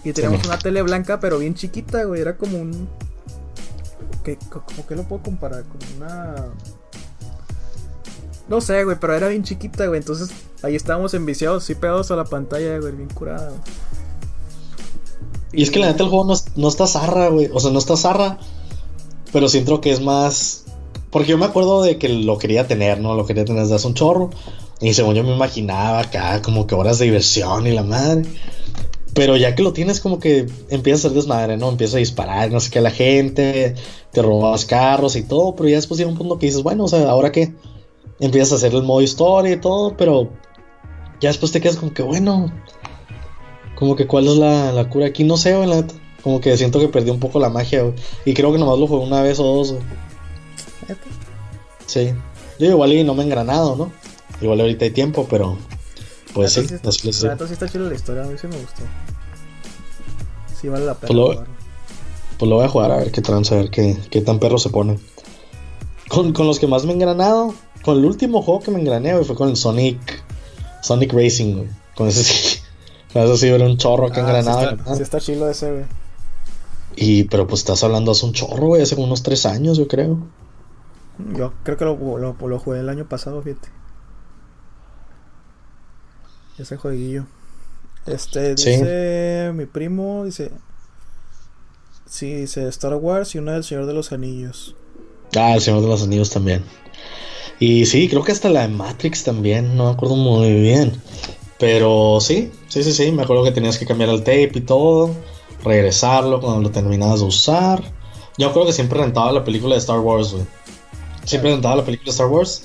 Y teníamos mo. una tele blanca, pero bien chiquita, güey. Era como un. ¿Qué, ¿Cómo que lo puedo comparar? Como una. No sé, güey, pero era bien chiquita, güey. Entonces ahí estábamos enviciados, sí pegados a la pantalla, güey, bien curado. Y es que la neta el juego no, no está zarra, güey. O sea, no está zarra. Pero siento que es más. Porque yo me acuerdo de que lo quería tener, ¿no? Lo quería tener desde hace un chorro. Y según yo me imaginaba acá, como que horas de diversión y la madre. Pero ya que lo tienes, como que empieza a ser desmadre, ¿no? Empieza a disparar, no sé qué, a la gente. Te robas carros y todo. Pero ya después llega un punto que dices, bueno, o sea, ¿ahora qué? Empiezas a hacer el modo historia y todo. Pero ya después te quedas como que, bueno. Como que cuál es la, la cura aquí, no sé, neta. Como que siento que perdí un poco la magia, güey. Y creo que nomás lo jugué una vez o dos, güey. Sí. Yo igual y no me he engranado, ¿no? Igual ahorita hay tiempo, pero. Pues sí, La neta sí está chila la historia, a mí sí me gustó. Sí vale la pena. Pues lo- jugarlo. Pues lo voy a jugar a ver qué trance, a ver qué, qué tan perro se pone. Con, con los que más me he engranado, con el último juego que me engrané, güey, fue con el Sonic. Sonic Racing, güey. Con ese sí. [laughs] Con ese sí era un chorro que Ah, engranado. sí está, sí está chilo ese, güey. Y, pero pues estás hablando hace un chorro, güey, hace como unos tres años, yo creo. Yo creo que lo, lo, lo jugué el año pasado, fíjate. Ese jueguillo. Este, Sí. dice mi primo, dice... Sí, dice Star Wars y una del Señor de los Anillos. Ah, el Señor de los Anillos también. Y sí, creo que hasta la de Matrix también, no me acuerdo muy bien. Pero sí, sí, sí, sí, me acuerdo que tenías que cambiar el tape y todo, regresarlo cuando lo terminabas de usar. Yo creo que siempre rentaba la película de Star Wars, güey. Siempre rentaba la película de Star Wars.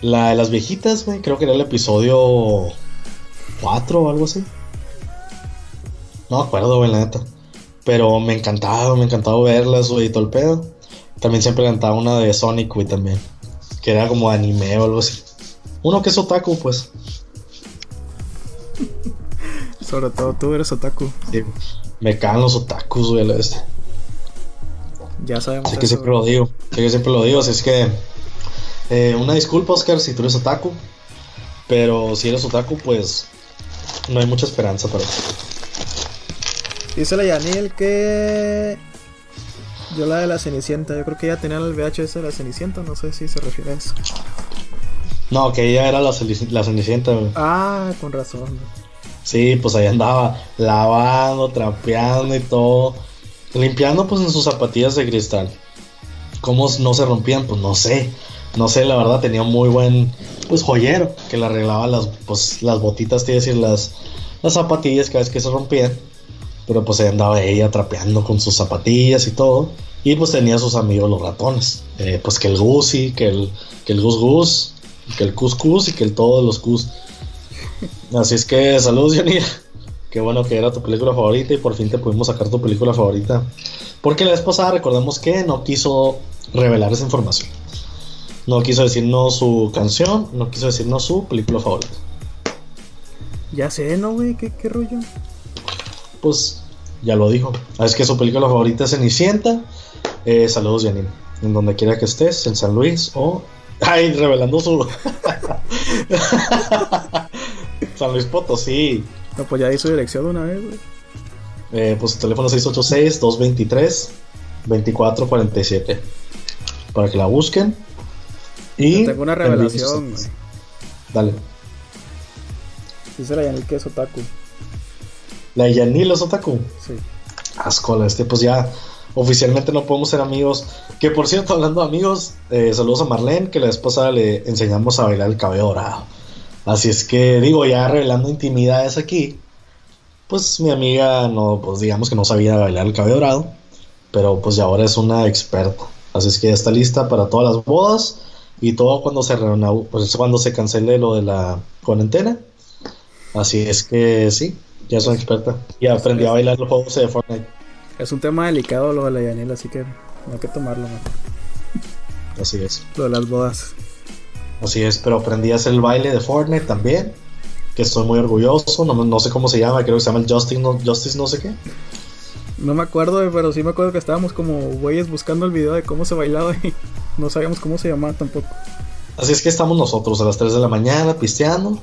La de las viejitas, güey, creo que era el episodio 4 o algo así. No me acuerdo, güey, la neta. Pero me encantaba, me encantaba verlas, güey, y todo el pedo. También siempre cantaba una de Sonic, güey, también. Que era como anime o algo así. Uno que es otaku, pues. [laughs] Sobre todo tú eres otaku. Sí, me cagan los otakus, güey, la este. Ya sabemos Así que siempre lo digo. Así que siempre lo digo. Así es que. eh, una disculpa, Oscar, si tú eres otaku. Pero si eres otaku, pues. No hay mucha esperanza para ti. Dice la Yanil que... Yo la de la Cenicienta, yo creo que ella tenía el VHS de la Cenicienta, no sé si se refiere a eso. No, que ella era la, cenicienta, güey. Ah, con razón. güey. Sí, pues ahí andaba lavando, trapeando y todo. Limpiando pues en sus zapatillas de cristal. ¿Cómo no se rompían? Pues no sé. No sé, la verdad tenía un muy buen pues joyero que le arreglaba las pues las botitas, te decir, las, las zapatillas cada vez que se rompían. Pero pues ahí andaba ella trapeando con sus zapatillas y todo. Y pues tenía a sus amigos los ratones. Eh, pues que el Gusi, que el, que el Gus Gus. que el cuscús y que el todo de los cus. Así es que saludos, Yanira. [laughs] Qué bueno que era tu película favorita y por fin te pudimos sacar tu película favorita. Porque la vez pasada recordemos que no quiso revelar esa información. No quiso decirnos su canción, no quiso decirnos su película favorita. Ya sé, ¿no, güey? ¿Qué, ¿Qué rollo? Pues ya lo dijo. Es que su película favorita es Cenicienta. Eh, saludos, Janine. En donde quiera que estés, en San Luis o. [laughs] Ay, revelando su. [laughs] San Luis Potosí. No, pues ya di su dirección de una vez, güey. Eh, pues su teléfono 686-223-2447. Para que la busquen. Y. Tengo una revelación, güey. Dale. Dice la Yanil que es otaku. La Yanil es otaku. Sí. Ascola, este pues ya oficialmente no podemos ser amigos. Que por cierto, hablando de amigos, eh, saludos a Marlene, que la vez pasada le enseñamos a bailar el cabello dorado. Así es que digo, ya revelando intimidades aquí, pues mi amiga no, pues digamos que no sabía bailar el cabello dorado, pero pues ya ahora es una experta. Así es que ya está lista para todas las bodas y todo cuando se reúna, pues cuando se cancele lo de la cuarentena. Así es que sí, ya una experta. Y aprendí a bailar los juegos de Fortnite. Es un tema delicado lo de la Yanil, así que no hay que tomarlo, man. Así es. Lo de las bodas. Así es, pero aprendí a hacer el baile de Fortnite también. Que estoy muy orgulloso. No, no sé cómo se llama, creo que se llama el Justice no, Justice no sé qué. No me acuerdo, güey, pero sí me acuerdo que estábamos como güeyes buscando el video de cómo se bailaba y [laughs] no sabíamos cómo se llamaba tampoco. Así es que estamos nosotros a las 3 de la mañana pisteando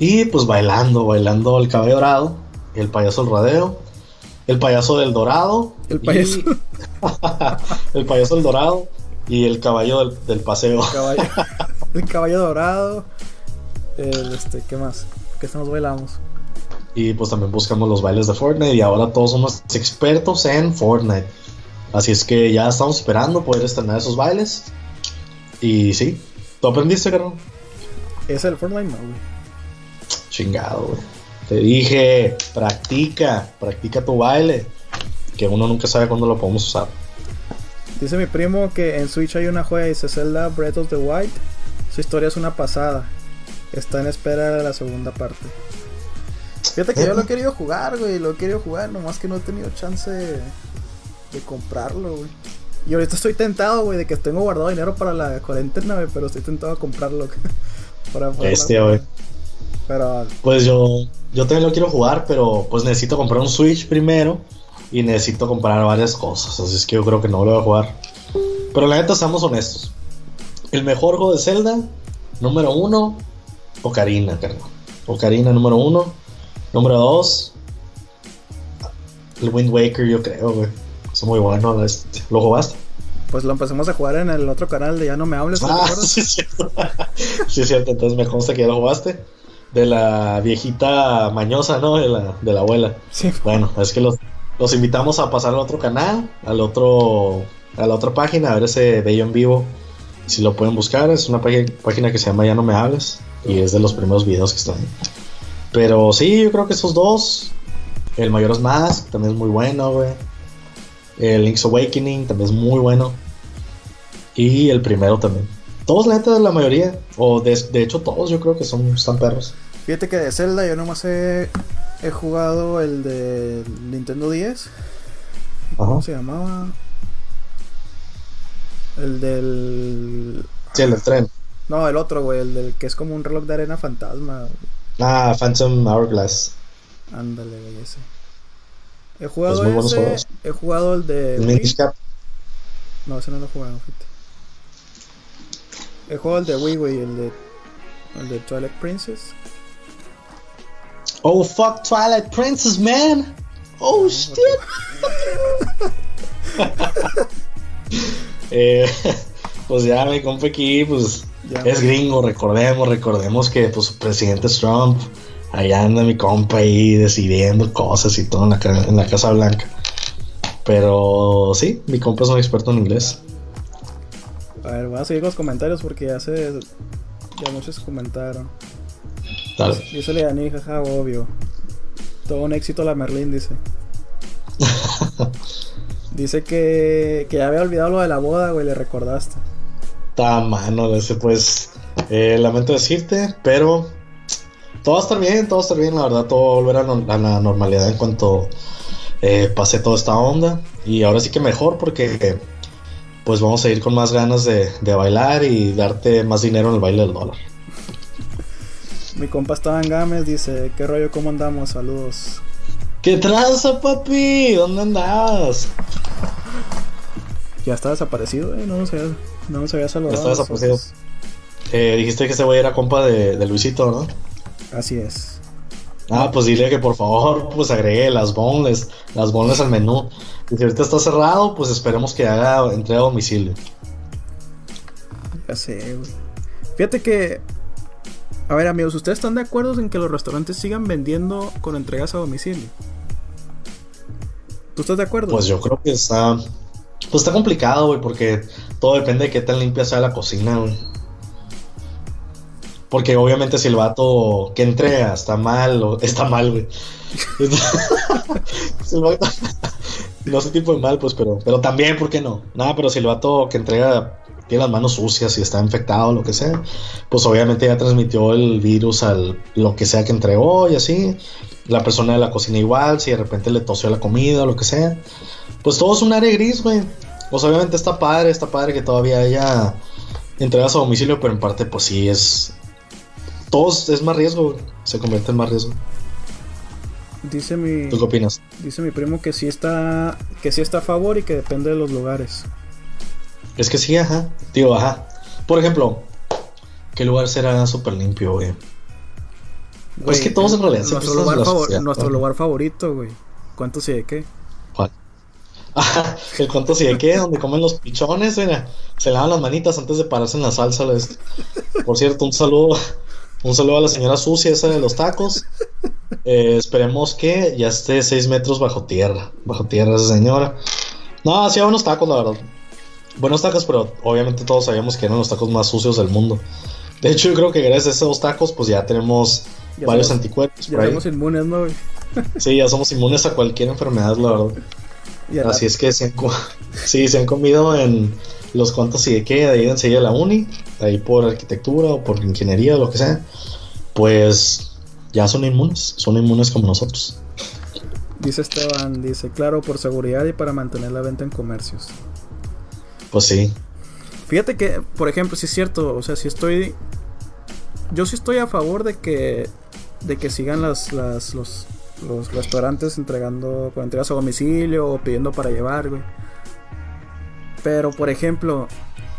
y pues bailando, bailando el cabello dorado, el payaso del radeo, el payaso del dorado. El payaso. y- [laughs] el payaso del dorado y el caballo del, del paseo. Caballo. [laughs] el caballo dorado. El, este, ¿qué más? ¿Qué nos bailamos? Y pues también buscamos los bailes de Fortnite y ahora todos somos expertos en Fortnite. Así es que ya estamos esperando poder estrenar esos bailes. Y sí, ¿tú aprendiste, carnal? ¿Es el Fortnite? No, güey. Chingado, güey. Te dije, practica, practica tu baile. Que uno nunca sabe cuándo lo podemos usar. Dice mi primo que en Switch hay una juega, dice Zelda Breath of the Wild. Su historia es una pasada. Está en espera de la segunda parte. Fíjate que yo lo he querido jugar, güey. Lo he querido jugar, nomás que no he tenido chance de, comprarlo, güey. Y ahorita estoy tentado, güey, de que tengo guardado dinero para la cuarentena, güey, pero estoy tentado a comprarlo. [laughs] para Este, güey. Pero Pues yo, yo también lo quiero jugar, pero pues necesito comprar un Switch primero. Y necesito comprar varias cosas. Así es que yo creo que no lo voy a jugar. Pero la neta, seamos honestos. El mejor juego de Zelda, número uno, Ocarina, carnal. Ocarina, número uno. Número dos, el Wind Waker, yo creo, güey. Es muy bueno. este. ¿Lo jugaste? pues lo empezamos a jugar en el otro canal de Ya No Me Hables, ¿te Ah, [laughs] sí, es cierto. [laughs] sí, es cierto. Entonces me consta que ya lo jugaste. De la viejita mañosa, ¿no? De la, de la abuela. Sí. Bueno, es que los, los invitamos a pasar al otro canal, al otro, a la otra página, a ver ese bello en vivo. Si lo pueden buscar, es una página, página que se llama Ya no me hables y es de los primeros videos que están. Pero sí, yo creo que esos dos, el Mayoras Mask también es muy bueno, güey. El Link's Awakening también es muy bueno. Y el primero también. Todos, la neta, la mayoría, o de, de hecho todos, yo creo que son están perros. Fíjate que de Zelda yo nomás he, he jugado el de Nintendo 10. ¿Cómo Ajá. se llamaba? El del. Sí, el del tren. No, el otro, güey. El del que es como un reloj de arena fantasma. Ah, Phantom Hourglass. Ándale, güey, ese. He jugado Pues muy buenos ese. He jugado el de. Minish Cap. No, ese no lo he jugado. He jugado el de Wii, güey. El de. El de Twilight Princess. Oh, fuck Twilight Princess, man. Oh, shit. [laughs] eh, [laughs] pues ya mi compa aquí, pues Ya, es gringo, recordemos, recordemos que pues presidente es Trump. Allá anda mi compa ahí decidiendo cosas y todo en la, en la Casa Blanca. Pero sí, mi compa es un experto en inglés. A ver, voy a seguir con los comentarios porque ya se. Ya muchos comentaron. Dale. Dice Leani, jaja, obvio. Todo un éxito la Merlin, dice. [laughs] dice que, que ya había olvidado lo de la boda, güey, le recordaste. Está mano ese pues Eh, lamento decirte, pero todo va a estar bien, todo va a estar bien, la verdad, todo va a volver a, la normalidad en cuanto eh, pase toda esta onda. Y ahora sí que mejor porque pues vamos a ir con más ganas de, bailar y darte más dinero en el baile del dólar. Mi compa Esteban Gámez dice, ¿qué rollo? ¿Cómo andamos? Saludos. ¿Qué traza, papi? ¿Dónde andabas? Ya está desaparecido, eh. No nos había, no nos había saludado. está desaparecido. Eh, dijiste que ese güey era compa de, de Luisito, ¿no? Así es. Ah, pues dile que por favor, pues agregue las bonles, las bonles al menú. Y si ahorita está cerrado, pues esperemos que haga entrega a domicilio. Ya sé, güey. Fíjate que. A ver, amigos, ¿ustedes están de acuerdo en que los restaurantes sigan vendiendo con entregas a domicilio? ¿Tú estás de acuerdo? Pues yo creo que está. Pues está complicado, güey, porque todo depende de qué tan limpia sea la cocina, güey. Porque obviamente si el vato que entrega está mal, o está mal, güey. [laughs] no ese tipo de mal, pues, pero, pero también, ¿por qué no? Nada, pero si el vato que entrega tiene las manos sucias y está infectado, lo que sea, pues obviamente ya transmitió el virus al lo que sea que entregó y así. La persona de la cocina igual, si de repente le tosió la comida o lo que sea. Pues todo es un área gris, güey. Pues obviamente está padre, está padre que todavía haya entregas a domicilio, pero en parte pues sí es todos es más riesgo, se convierte en más riesgo. Dice mi. ¿Tú qué opinas? Dice mi primo que sí está. Que sí está a favor y que depende de los lugares. Es que sí, ajá. Tío, ajá. Por ejemplo, ¿qué lugar será súper limpio, güey? Pues que todos en realidad. Nuestro, lugar, nuestro lugar favorito, güey. ¿Cuánto sí de qué? ¿Cuál? [laughs] el cuánto sí de qué, donde comen los pichones, mira. Se lavan las manitas antes de pararse en la salsa. Por cierto, un saludo un saludo a la señora sucia esa de los tacos. Eh, esperemos que ya esté 6 metros bajo tierra. Bajo tierra esa señora. No, hacía buenos tacos, la verdad. Buenos tacos, pero obviamente todos sabíamos que eran los tacos más sucios del mundo. De hecho, yo creo que gracias a esos tacos, pues ya tenemos varios anticuerpos. Ya somos inmunes, ¿no? [laughs] sí, ya somos inmunes a cualquier enfermedad, la verdad. Así es que han, [laughs] sí, se han comido en los cuantos y de qué, de ahí enseguida la uni, ahí por arquitectura o por ingeniería o lo que sea, pues ya son inmunes, son inmunes como nosotros. Dice Esteban, dice, claro, por seguridad y para mantener la venta en comercios. Pues sí. Fíjate que, por ejemplo, si es cierto, o sea, si estoy... Yo sí estoy a favor de que, de que sigan las, las, los, los restaurantes entregando con entregas a domicilio o pidiendo para llevar, güey. Pero, por ejemplo,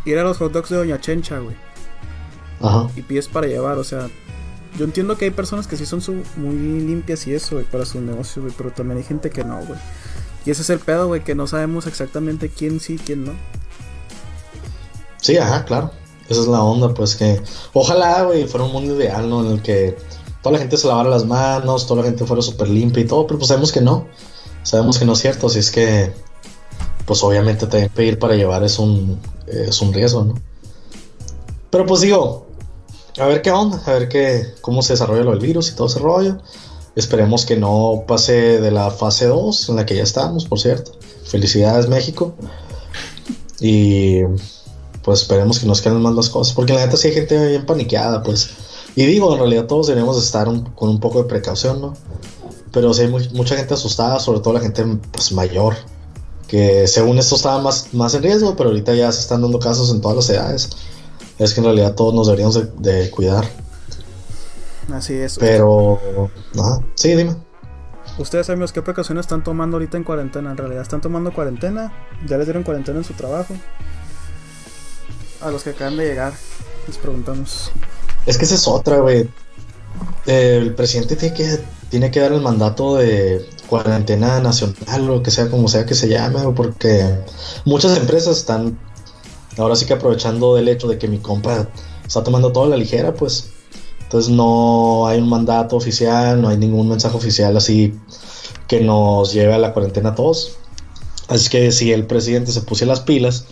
ir a los hot dogs de Doña Chencha, güey. Ajá. Y pides para llevar, o sea, yo entiendo que hay personas que sí son muy limpias y eso, güey, para su negocio, güey, pero también hay gente que no, güey. Y ese es el pedo, güey, que no sabemos exactamente quién sí, quién no. Sí, ajá, claro. Esa es la onda, pues que ojalá, güey, fuera un mundo ideal, ¿no? En el que toda la gente se lavara las manos, toda la gente fuera súper limpia y todo, pero pues sabemos que no. Sabemos que no es cierto, así es que pues obviamente también pedir para llevar es un, es un riesgo, ¿no? Pero pues digo, a ver qué onda, a ver qué, cómo se desarrolla lo del virus y todo ese rollo. Esperemos que no pase de la fase 2, en la que ya estamos, por cierto. Felicidades México. Y pues esperemos que nos queden más las cosas, porque la neta sí hay gente bien paniqueada, pues. Y digo, en realidad todos debemos estar con un poco de precaución, ¿no? Pero sí hay mucha gente asustada, sobre todo la gente pues, mayor, que según esto estaba más, más en riesgo, pero ahorita ya se están dando casos en todas las edades. Es que en realidad todos nos deberíamos de, cuidar. Así es. Pero, ajá, sí, dime. Ustedes, amigos, ¿qué precauciones están tomando ahorita en cuarentena? En realidad, ¿están tomando cuarentena? ¿Ya les dieron cuarentena en su trabajo? A los que acaban de llegar, les preguntamos. Es que esa es otra, güey. El presidente tiene que, tiene que dar el mandato de cuarentena nacional o que sea como sea que se llame, porque muchas empresas están ahora sí que aprovechando del hecho de que mi compa está tomando todo a la ligera, pues. Entonces no hay un mandato oficial, no hay ningún mensaje oficial así que nos lleve a la cuarentena a todos. Así que si el presidente se pusiera las pilas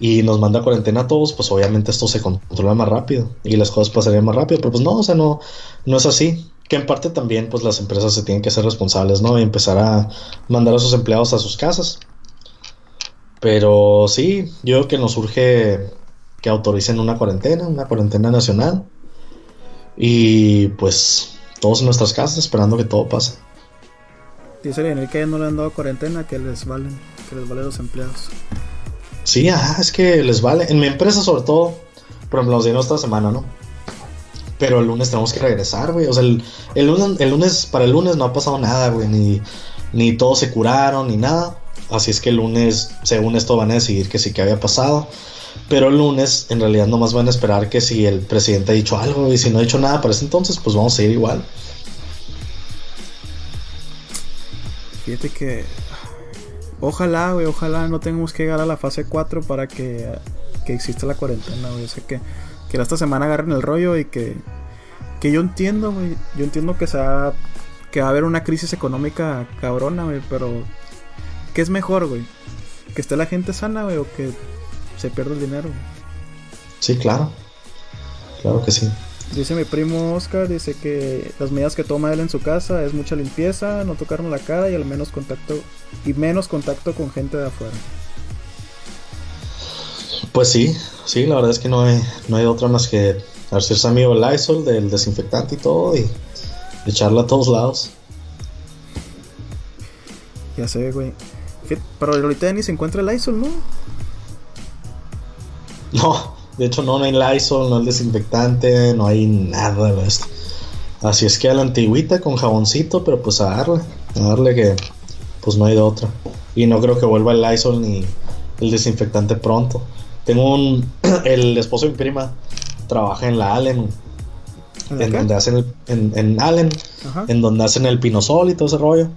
y nos manda cuarentena a todos, pues obviamente esto se controla más rápido y las cosas pasarían más rápido. Pero pues no, o sea, no, no es así que en parte también pues las empresas se tienen que ser responsables, ¿no? Y empezar a mandar a sus empleados a sus casas. Pero sí, yo creo que nos urge que autoricen una cuarentena, una cuarentena nacional. Y pues todos en nuestras casas esperando que todo pase. Dice Lionel que no le han dado cuarentena, que les valen, que les vale los empleados. Sí, ajá, es que les vale. En mi empresa sobre todo, por ejemplo, nos dieron esta semana, ¿no? Pero el lunes tenemos que regresar, güey. O sea, el, lunes, el lunes, para el lunes no ha pasado nada, güey. Ni, ni todos se curaron, ni nada. Así es que el lunes, según esto, van a decidir que sí que había pasado. Pero el lunes, en realidad, nomás van a esperar que si el presidente ha dicho algo y si no ha dicho nada para ese entonces, pues vamos a ir igual. Fíjate que. Ojalá, güey, ojalá no tengamos que llegar a la fase 4 para que, que exista la cuarentena, güey. O sea que, que esta semana agarren el rollo y que. Que yo entiendo, güey. Yo entiendo que, sea, que va a haber una crisis económica cabrona, güey, pero. ¿Qué es mejor, güey? ¿Que esté la gente sana, güey, o que se pierde el dinero. Sí, claro. Claro que sí. Dice mi primo Oscar, dice que las medidas que toma él en su casa es mucha limpieza, no tocarnos la cara y al menos contacto y menos contacto con gente de afuera. Pues sí, sí, la verdad es que no hay, no hay otra más que hacerse amigo el Lysol del desinfectante y todo y echarla a todos lados. Ya sé, güey. Pero ahorita ni se encuentra el Lysol, ¿no? No, de hecho no, no hay Lysol, no hay desinfectante, no hay nada de esto. Así es que a la antigüita con jaboncito, pero pues a darle, a darle que pues no hay de otra. Y no creo que vuelva el Lysol ni el desinfectante pronto. Tengo un, [clears throat] el esposo de mi prima trabaja en la Allen, en donde hacen el, en, en Allen, en donde hacen el pinosol y todo ese rollo.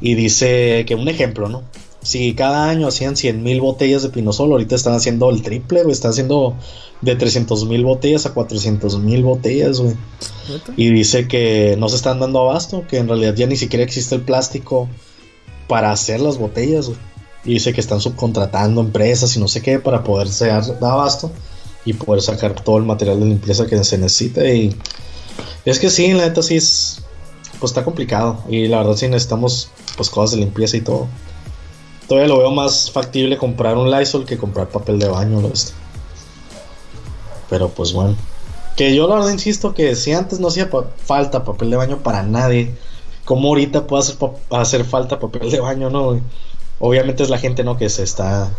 Y dice que un ejemplo, ¿no? Si cada año hacían 100 mil botellas de Pinosol, ahorita están haciendo el triple, güey. Están haciendo de 300 mil botellas a 400 mil botellas, güey. Y dice que no se están dando abasto, que en realidad ya ni siquiera existe el plástico para hacer las botellas, güey. Y dice que están subcontratando empresas y no sé qué para poderse dar abasto y poder sacar todo el material de limpieza que se necesita. Y es que sí, la neta sí es. Pues está complicado. Y la verdad sí necesitamos pues cosas de limpieza y todo. Todavía lo veo más factible comprar un Lysol que comprar papel de baño. Pero pues bueno. Que yo la verdad insisto que si antes no hacía falta papel de baño para nadie, ¿cómo ahorita puede hacer, hacer falta papel de baño? No, Obviamente es la gente no que se está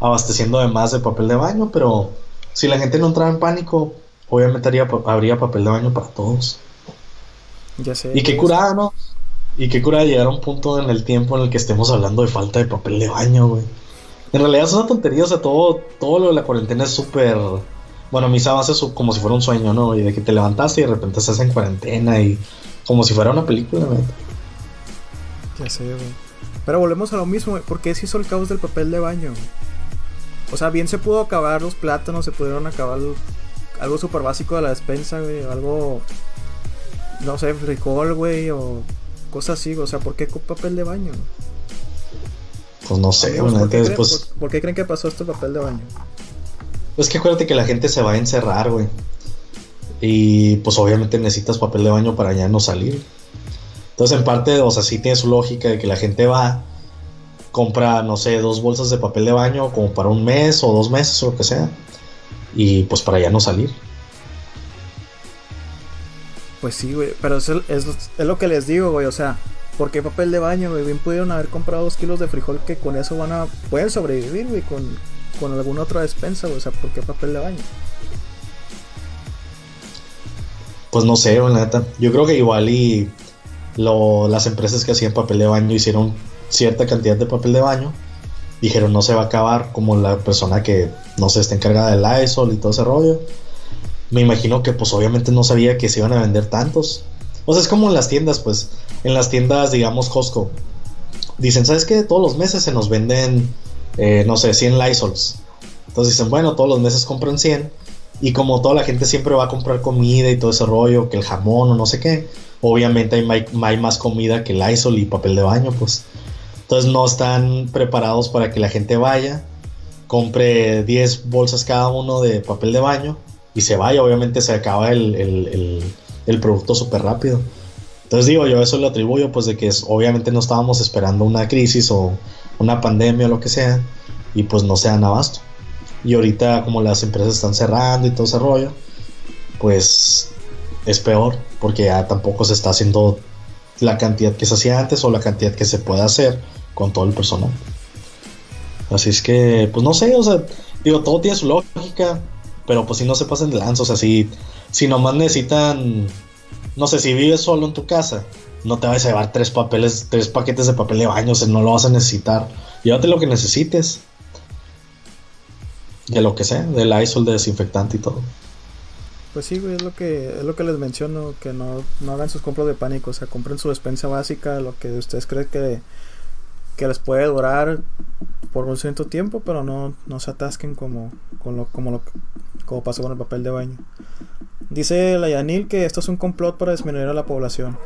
abasteciendo de más de papel de baño, pero si la gente no entraba en pánico, obviamente habría papel de baño para todos. Ya sé. Y qué curada, ¿no? Y qué cura llegar a un punto en el tiempo en el que estemos hablando de falta de papel de baño, güey. En realidad es una tontería, o sea, todo, todo lo de la cuarentena es súper... Bueno, mis avances como si fuera un sueño, ¿no? Y de que te levantaste y de repente estás en cuarentena y como si fuera una película, güey. Ya sé, güey. Pero volvemos a lo mismo, güey. ¿Por qué se hizo el caos del papel de baño? O sea, bien se pudo acabar los plátanos, se pudieron acabar algo súper básico de la despensa, güey. Algo, no sé, frijol, güey, o cosas así, o sea, ¿por qué con papel de baño? Pues no sé, ¿por, qué ¿por, qué creen que pasó esto papel de baño? Es que acuérdate que la gente se va a encerrar, güey. Y pues obviamente necesitas papel de baño para ya no salir. Entonces, en parte, o sea, sí tiene su lógica de que la gente va, compra, no sé, dos bolsas de papel de baño como para un mes o dos meses o lo que sea. Y pues para ya no salir. Pues sí, güey, pero es, es, lo que les digo, güey, o sea, ¿por qué papel de baño, güey? Bien pudieron haber comprado dos kilos de frijol que con eso van a, pueden sobrevivir, güey, con, con alguna otra despensa, güey, o sea, ¿por qué papel de baño? Pues no sé, la neta. Yo creo que igual y lo, las empresas que hacían papel de baño hicieron cierta cantidad de papel de baño. Dijeron no se va a acabar como la persona que no se está encargada del Lysol y todo ese rollo me imagino que pues obviamente no sabía que se iban a vender tantos. O sea, es como en las tiendas, pues, en las tiendas, digamos, Costco. Dicen, ¿sabes qué? Todos los meses se nos venden, eh, no sé, 100 Lysols. Entonces dicen, bueno, todos los meses compran 100. Y como toda la gente siempre va a comprar comida y todo ese rollo, que el jamón o no sé qué, obviamente hay, hay más comida que Lysol y papel de baño, pues. Entonces no están preparados para que la gente vaya, compre 10 bolsas cada uno de papel de baño y se vaya, obviamente se acaba el, producto súper rápido. Entonces digo, yo eso lo atribuyo pues de que obviamente no estábamos esperando una crisis o una pandemia o lo que sea y pues no se dan abasto. Y ahorita como las empresas están cerrando y todo ese rollo, pues es peor porque ya tampoco se está haciendo la cantidad que se hacía antes o la cantidad que se puede hacer con todo el personal. Así es que, pues no sé, o sea, digo, todo tiene su lógica, pero pues si no se pasan de lanza, o sea, si, si nomás necesitan, no sé, si vives solo en tu casa, no te vas a llevar tres papeles, tres paquetes de papel de baño, o sea, no lo vas a necesitar. Llévate lo que necesites. De lo que sea, del ISOL, de desinfectante y todo. Pues sí, güey, es lo que, es lo que les menciono, que no, no hagan sus compras de pánico, o sea, compren su despensa básica, lo que ustedes creen que, que les puede durar por un cierto tiempo, pero no, no se atasquen como, con lo, como, lo, como pasó con el papel de baño. Dice la Yanil que esto es un complot para disminuir a la población.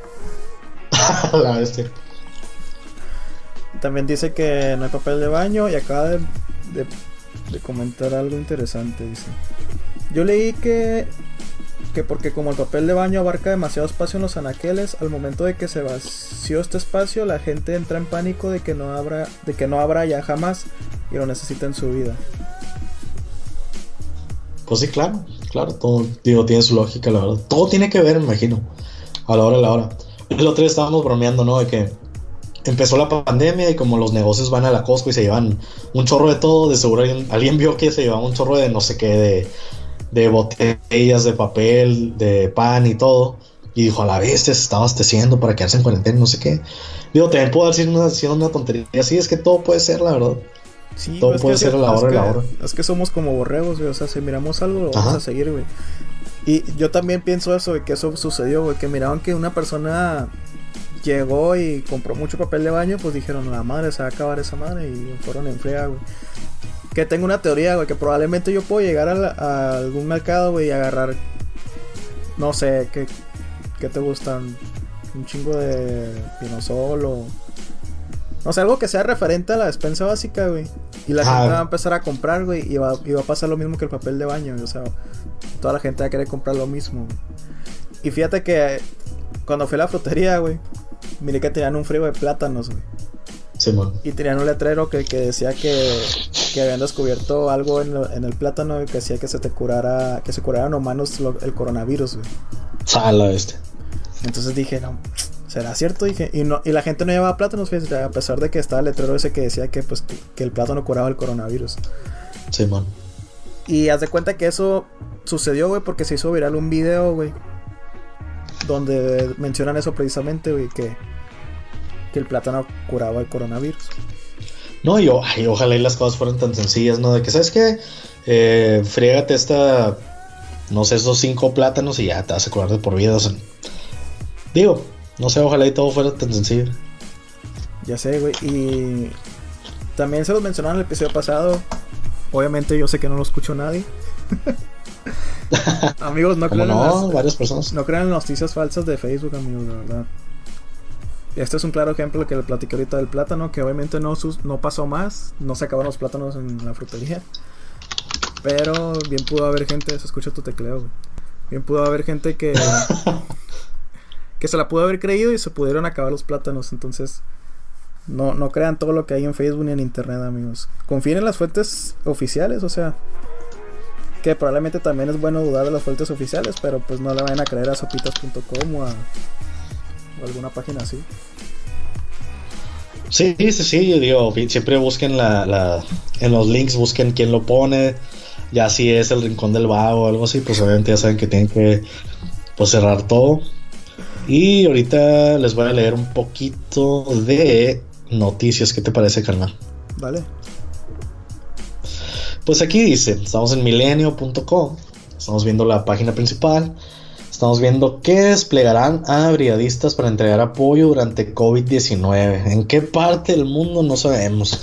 [laughs] la bestia. También dice que no hay papel de baño y acaba de, de, de comentar algo interesante, dice. Yo leí que que porque como el papel de baño abarca demasiado espacio en los anaqueles, al momento de que se vació este espacio, la gente entra en pánico de que no habrá, de que no habrá ya jamás y lo necesita en su vida. Pues sí, claro, claro, todo tiene su lógica, la verdad. Todo tiene que ver, me imagino, a la hora a la hora. El otro día estábamos bromeando, ¿no? De que empezó la pandemia y como los negocios van a la Costco y se llevan un chorro de todo, de seguro alguien, alguien vio que se llevaba un chorro de no sé qué, de de botellas de papel, de pan y todo. Y dijo, a la vez se está abasteciendo para quedarse en cuarentena, no sé qué. Digo, también puedo decir una, una tontería. Sí, es que todo puede ser, la verdad. Sí, todo puede ser a la hora de la hora. Es que somos como borregos, güey. O sea, si miramos algo, lo vamos Ajá. a seguir, güey. Y yo también pienso eso, güey, que eso sucedió, güey. Que miraban que una persona llegó y compró mucho papel de baño, pues dijeron, la madre se va a acabar esa madre. Y fueron en güey que tengo una teoría, güey, que probablemente yo puedo llegar a, a algún mercado, güey, y agarrar, no sé, ¿qué, qué te gustan? Un chingo de pinosol o... No sé, algo que sea referente a la despensa básica, güey. Y la ah. gente va a empezar a comprar, güey, y va, y va a pasar lo mismo que el papel de baño, güey. O sea, toda la gente va a querer comprar lo mismo. Güey. Y fíjate que cuando fui a la frutería, güey, miré que tenían un frío de plátanos, güey. Sí, y tenían un letrero que, que decía que, que, habían descubierto algo en, en, el plátano que hacía que se te curara, que se curaran humanos lo, el coronavirus, güey. Sala este. Entonces dije, no, ¿será cierto? Dije, y, no, y la gente no llevaba plátanos, fíjate, a pesar de que estaba el letrero ese que decía que, pues, que, que el plátano curaba el coronavirus. Sí, man. Y haz de cuenta que eso sucedió, güey, porque se hizo viral un video, güey. Donde mencionan eso precisamente, güey, que que el plátano curaba el coronavirus. No, y, ay, ojalá y las cosas fueran tan sencillas, ¿no? De que, ¿sabes qué? Eh, friégate esta, no sé, esos cinco plátanos y ya te vas a curar de por vida. O sea, digo, no sé, ojalá y todo fuera tan sencillo. Ya sé, güey. Y también se los mencionaron en el episodio pasado. Obviamente yo sé que no lo escuchó nadie. [laughs] amigos, no crean, no? las, varias personas. no crean noticias falsas de Facebook, amigos, la verdad. Este es un claro ejemplo que le platiqué ahorita del plátano, que obviamente no, no pasó más, no se acabaron los plátanos en la frutería. Pero bien pudo haber gente, se escucha tu tecleo, güey. Bien pudo haber gente que [laughs] que se la pudo haber creído y se pudieron acabar los plátanos, entonces no, no crean todo lo que hay en Facebook ni en internet, amigos. Confíen en las fuentes oficiales, o sea, que probablemente también es bueno dudar de las fuentes oficiales, pero pues no le vayan a creer a sopitas.com o a alguna página así. Sí, sí, sí, yo digo, siempre busquen la, la, en los links, busquen quién lo pone, ya si es el rincón del vago o algo así, pues obviamente ya saben que tienen que pues, cerrar todo. Y ahorita les voy a leer un poquito de noticias, ¿qué te parece, carnal? Vale. Pues aquí dice, estamos en milenio.com, estamos viendo la página principal. Estamos viendo que desplegarán a brigadistas para entregar apoyo durante COVID-19. ¿En qué parte del mundo? No sabemos.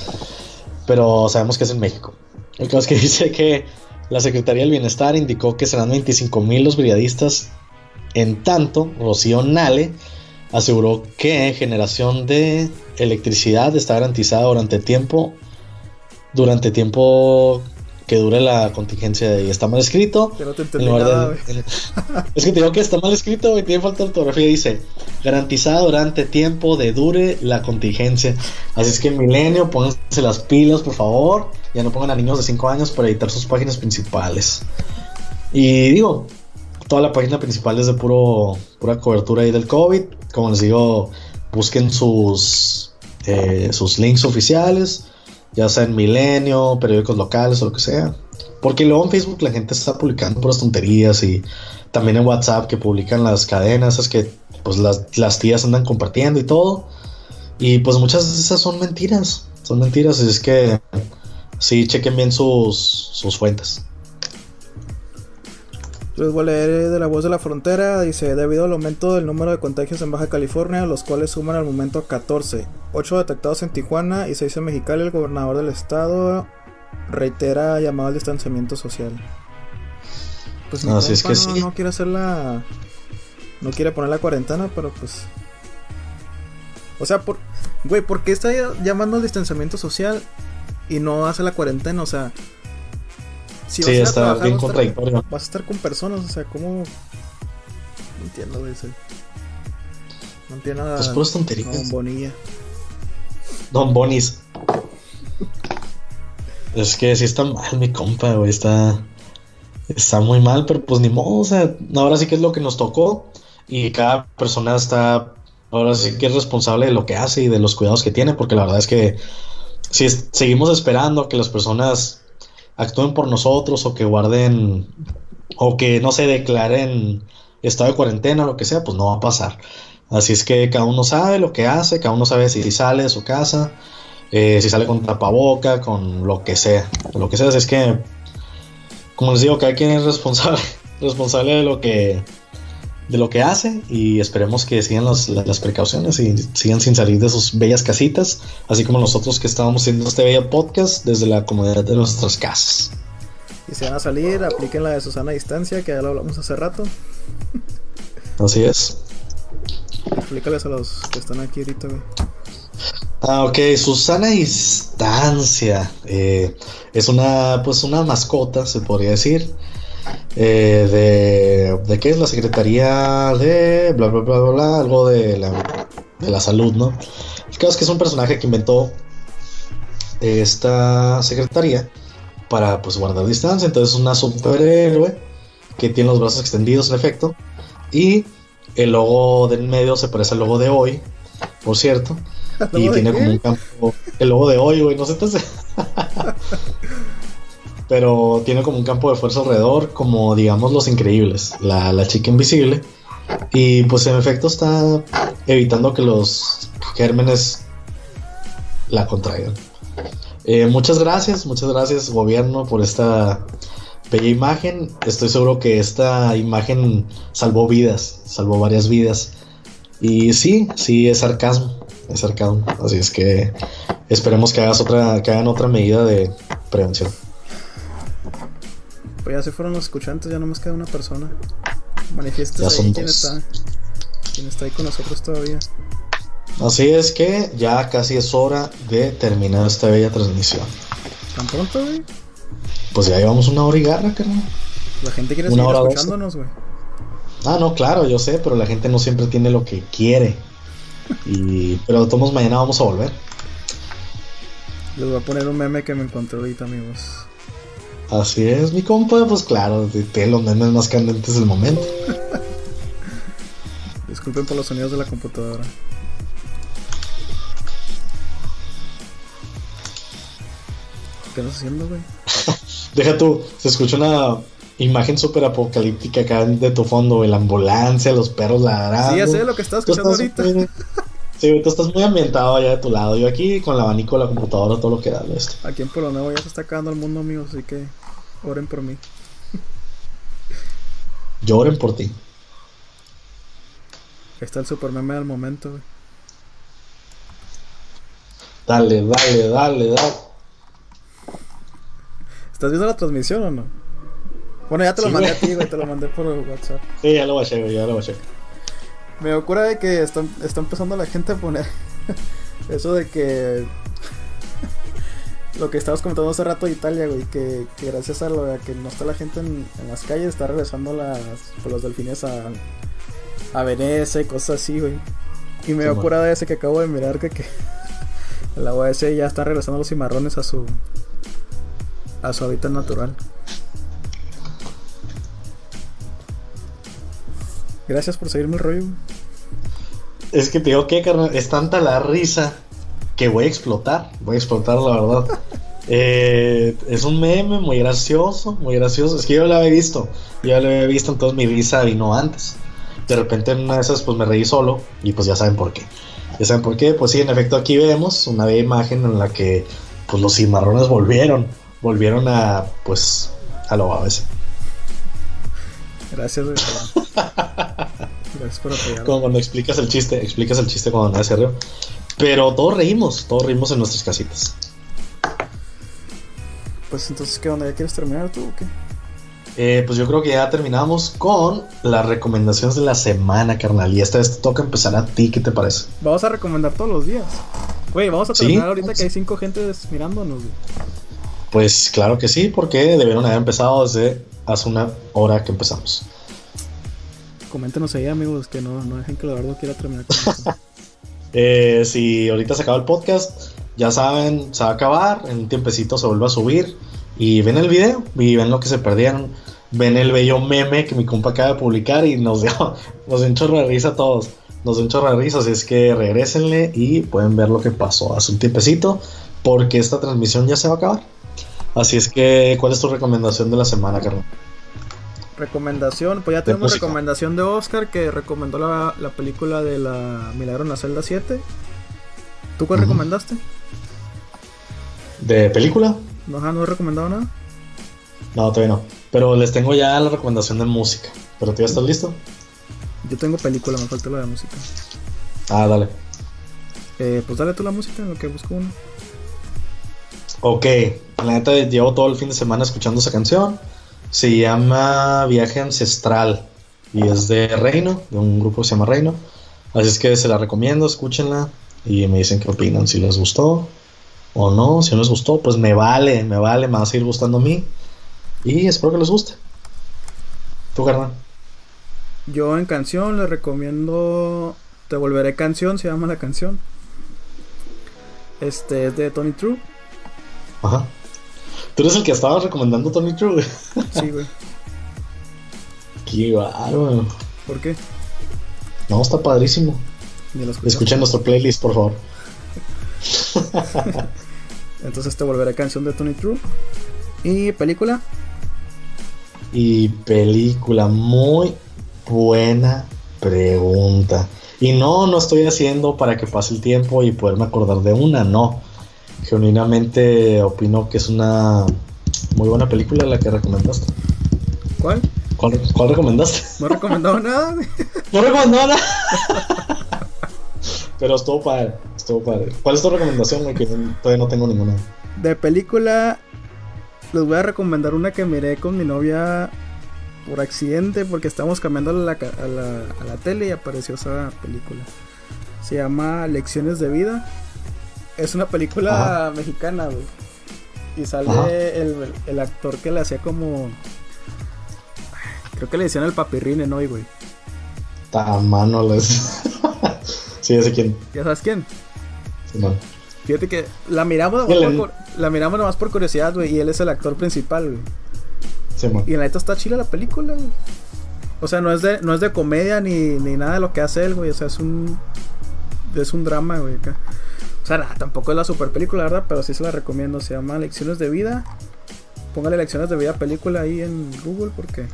Pero sabemos que es en México. El caso es que [laughs] dice que la Secretaría del Bienestar indicó que serán 25 mil los brigadistas. En tanto, Rocío Nale aseguró que generación de electricidad está garantizada durante tiempo durante tiempo que dure la contingencia y está mal escrito. Que no te entendí nada, [laughs] es que te digo que está mal escrito, güey, tiene falta de ortografía. Dice, garantizada durante tiempo de dure la contingencia. Así es que milenio, pónganse las pilas, por favor. Ya no pongan a niños de 5 años para editar sus páginas principales. Y digo, toda la página principal es de puro, pura cobertura ahí del COVID. Como les digo, busquen sus, eh, sus links oficiales ya sea en Milenio, periódicos locales o lo que sea. Porque luego en Facebook la gente está publicando puras tonterías y también en WhatsApp que publican las cadenas, es que pues las, tías andan compartiendo y todo. Y pues muchas de esas son mentiras, son mentiras, es que sí, chequen bien sus, sus fuentes. Les voy a leer de la voz de la frontera. Dice, debido al aumento del número de contagios en Baja California, los cuales suman al momento 14, 8 detectados en Tijuana y 6 en Mexicali, el gobernador del estado reitera llamado al distanciamiento social. Pues no, es que no, no quiere hacer la... No quiere poner la cuarentena, pero pues... O sea, por... Güey, ¿por qué está llamando al distanciamiento social y no hace la cuarentena? O sea, sí, está bien contradictorio. Vas a estar con personas, o sea, ¿cómo? No entiendo, güey. No entiendo nada. Pues puras tonterías. Don Bonilla. Don Bonis. es que sí está mal, mi compa, güey. Está. Está muy mal, pero pues ni modo. O sea, ahora sí que es lo que nos tocó. Y cada persona está. Ahora sí que es responsable de lo que hace y de los cuidados que tiene. Porque la verdad es que. Si seguimos esperando que las personas actúen por nosotros o que guarden o que no se declaren estado de cuarentena lo que sea, pues no va a pasar. Así es que cada uno sabe lo que hace, cada uno sabe si sale de su casa, eh, si sale con tapaboca, con lo que sea. Lo que sea, es que, como les digo, cada quien es responsable, [laughs] responsable de lo que de lo que hace y esperemos que sigan las precauciones y sigan sin salir de sus bellas casitas, así como nosotros que estábamos haciendo este bello podcast desde la comodidad de nuestras casas. Y si van a salir, apliquen la de Susana a distancia, que ya lo hablamos hace rato. Así es. Explícales a los que están aquí ahorita, Ah, ok, Susana Distancia. Eh, es una, pues una mascota, se podría decir. Eh, de, de qué es la Secretaría de bla bla bla bla, algo de la, de la salud, ¿no? El caso es que es un personaje que inventó esta secretaría para pues guardar distancia, entonces es una superhéroe que tiene los brazos extendidos en efecto. Y el logo del medio se parece al logo de hoy, por cierto, [laughs] y tiene como un campo el logo de hoy, güey, no sé, entonces [laughs] pero tiene como un campo de fuerza alrededor, como digamos los increíbles, la, la chica invisible. Y pues en efecto está evitando que los gérmenes la contraigan. Eh, muchas gracias, muchas gracias gobierno por esta bella imagen. Estoy seguro que esta imagen salvó vidas, salvó varias vidas. Y sí, sí es sarcasmo, es sarcasmo. Así es que esperemos que hagas otra, que hagan otra medida de prevención. Pues ya se fueron los escuchantes, ya no más queda una persona. Manifiesta ahí quién está. Quién está ahí con nosotros todavía. Así es que ya casi es hora de terminar esta bella transmisión. ¿Tan pronto, güey? Pues ya llevamos una hora y garra, carnal. La gente quiere seguir escuchándonos, güey. Ah, no, claro, yo sé, pero la gente no siempre tiene lo que quiere. y pero todos mañana vamos a volver. Les voy a poner un meme que me encontré ahorita, amigos. Así es, mi compa, pues claro, tiene los memes más candentes del momento. Disculpen por los sonidos de la computadora. ¿Qué estás haciendo, güey? [laughs] Deja tú, se escucha una imagen súper apocalíptica acá de tu fondo, la ambulancia, los perros ladrando. Sí, ya sé lo que estás escuchando ahorita. sí, tú estás muy ambientado allá de tu lado. Yo aquí con el abanico de la computadora, todo lo que da esto. Aquí en Nuevo ya se está acabando el mundo, amigos, así que Oren por mí. Lloren por ti. Está el super meme del momento, güey. Dale, dale, dale, dale. ¿Estás viendo la transmisión o no? Bueno, ya te lo mandé a ti, güey, te lo mandé por WhatsApp. Sí, ya lo bajé, güey, ya lo bajé. Me ocurre de que está, está empezando la gente a poner [laughs] eso de que lo que estabas comentando hace rato de Italia, güey, que, que gracias a lo de que no está la gente en, en las calles, está regresando las, pues, los delfines a, a Venecia y cosas así, güey. Y me Sí, dio curada ese que acabo de mirar que, que [laughs] la OAS ya está regresando los cimarrones a su a su hábitat natural. Gracias por seguirme el rollo. güey. Es que te digo que, carnal, es tanta la risa que voy a explotar. Voy a explotar, la verdad. [laughs] Eh, es un meme muy gracioso, muy gracioso. Es que yo lo había visto. Yo ya lo había visto, entonces mi risa vino antes. De repente en una de esas, pues me reí solo. Y pues ya saben por qué. Ya saben por qué. Pues sí, en efecto, aquí vemos una bella imagen en la que pues los cimarrones volvieron. Volvieron a, pues, a lo ABC. Gracias, güey. [laughs] Gracias por apoyarme. Como cuando explicas el chiste, explicas el chiste cuando nadie se rió. Pero todos reímos, todos reímos en nuestras casitas. Pues entonces, ¿qué onda? ¿Ya quieres terminar tú o qué? Eh, pues yo creo que ya terminamos con las recomendaciones de la semana, carnal. Y esta vez te toca empezar a ti, ¿qué te parece? Vamos a recomendar todos los días. Güey, vamos a Sí. terminar ahorita que hay cinco gentes mirándonos, güey. Pues claro que sí, porque debieron haber empezado desde hace una hora que empezamos. Coméntenos ahí, amigos, que no, no dejen que Eduardo quiera terminar con [laughs] esto. Eh, si ahorita se acaba el podcast, ya saben, se va a acabar, en un tiempecito se vuelve a subir y ven el video y ven lo que se perdieron. Ven el bello meme que mi compa acaba de publicar y nos [laughs] dio, nos dio un chorro de risa a todos. Nos dio un chorro de risa, así es que regresenle y pueden ver lo que pasó hace un tiempecito porque esta transmisión ya se va a acabar. Así es que, ¿cuál es tu recomendación de la semana, carnal? Recomendación, pues ya tenemos música. recomendación de Oscar que recomendó la, la película de la Milagro en la celda 7. ¿Tú cuál recomendaste? ¿De película? ¿No, no he recomendado nada? No, todavía no. Pero les tengo ya la recomendación de música. ¿Pero tú ya estás listo? Yo tengo película, me falta la de música. Ah, dale. Eh, pues dale tú la música en lo que busco uno. Ok, la neta llevo todo el fin de semana escuchando esa canción. Se llama Viaje Ancestral y es de Reino, de un grupo que se llama Reino. Así es que se la recomiendo, escúchenla y me dicen qué opinan, si les gustó o no. Si no les gustó, pues me vale, me vale, me va a seguir gustando a mí y espero que les guste. ¿Tú, carnal? Yo en canción les recomiendo Te volveré canción, se llama la canción. Este es de Tony True. Ajá. Tú eres el que estaba recomendando Tony True. Sí, güey. Qué bárbaro. ¿Por qué? No, está padrísimo. Escuchen nuestro playlist, por favor. [laughs] Entonces te volveré canción de Tony True. Y película. Y película, muy buena pregunta. Y no, no estoy haciendo para que pase el tiempo y poderme acordar de una, no. Genuinamente opino que es una muy buena película la que recomendaste. ¿Cuál? ¿Cuál, cuál recomendaste? No he recomendado [laughs] nada. No nada. [laughs] Pero estuvo padre, estuvo padre. ¿Cuál es tu recomendación, güey? Que todavía no tengo ninguna. De película, les voy a recomendar una que miré con mi novia por accidente porque estábamos cambiando la, ca- a la, a la tele y apareció esa película. Se llama Lecciones de Vida. Es una película mexicana, güey. Y sale el, el actor que le hacía como... Creo que le decían el papirrine, ¿no? Güey. Tamano les. [laughs] sí, ya sé quién. ¿Ya sabes quién? Sí, no. Fíjate que la miramos, nomás por, la miramos nomás por curiosidad, güey. Y él es el actor principal, güey. Sí. Y la neta está chila la película, güey. O sea, no es de, no es de comedia ni, ni nada de lo que hace él, güey. O sea, es un. Es un drama, güey. acá. O sea, nada, tampoco es la super película, ¿verdad? Pero sí se la recomiendo. Se llama Lecciones de Vida. Póngale Lecciones de Vida película ahí en Google porque.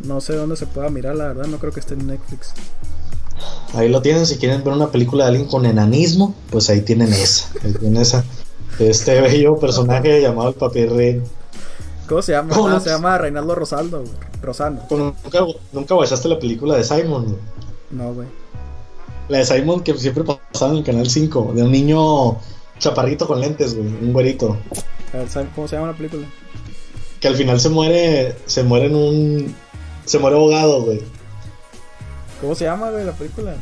No sé dónde se pueda mirar, la verdad. No creo que esté en Netflix. Ahí lo tienen, si quieren ver una película de alguien con enanismo, pues ahí tienen esa. Ahí tienen esa. Este bello personaje llamado el papirrín. ¿Cómo se llama? ¿Cómo Ah, se llama Reinaldo Rosaldo, güey. Rosano. Nunca, nunca la película de Simon. güey? No, güey. La de Simon que siempre pasaba en el canal 5, de un niño chaparrito con lentes, güey, un güerito. A ver, ¿saben ¿Cómo se llama la película? Que al final se muere, se muere en un. Se muere ahogado, güey. ¿Cómo se llama, güey, la película?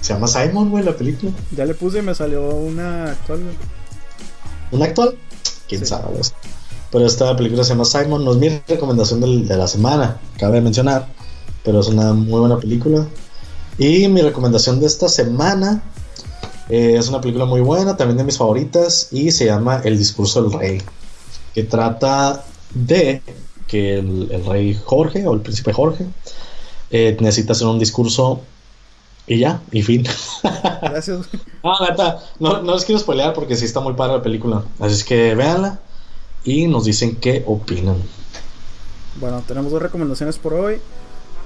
Se llama Simon, güey, la película. Ya le puse y me salió una actual, güey. una actual, quién sabe. Pero esta película se llama Simon, no es mi recomendación de la semana, cabe mencionar, pero es una muy buena película. Y mi recomendación de esta semana eh, es una película muy buena, también de mis favoritas, y se llama El discurso del rey, que trata de que el, rey Jorge o el príncipe Jorge eh, necesita hacer un discurso y ya, y fin. [laughs] Gracias. ah, neta, no, no les quiero spoilear porque sí está muy padre la película. Así es que véanla y nos dicen qué opinan. Bueno, tenemos dos recomendaciones por hoy.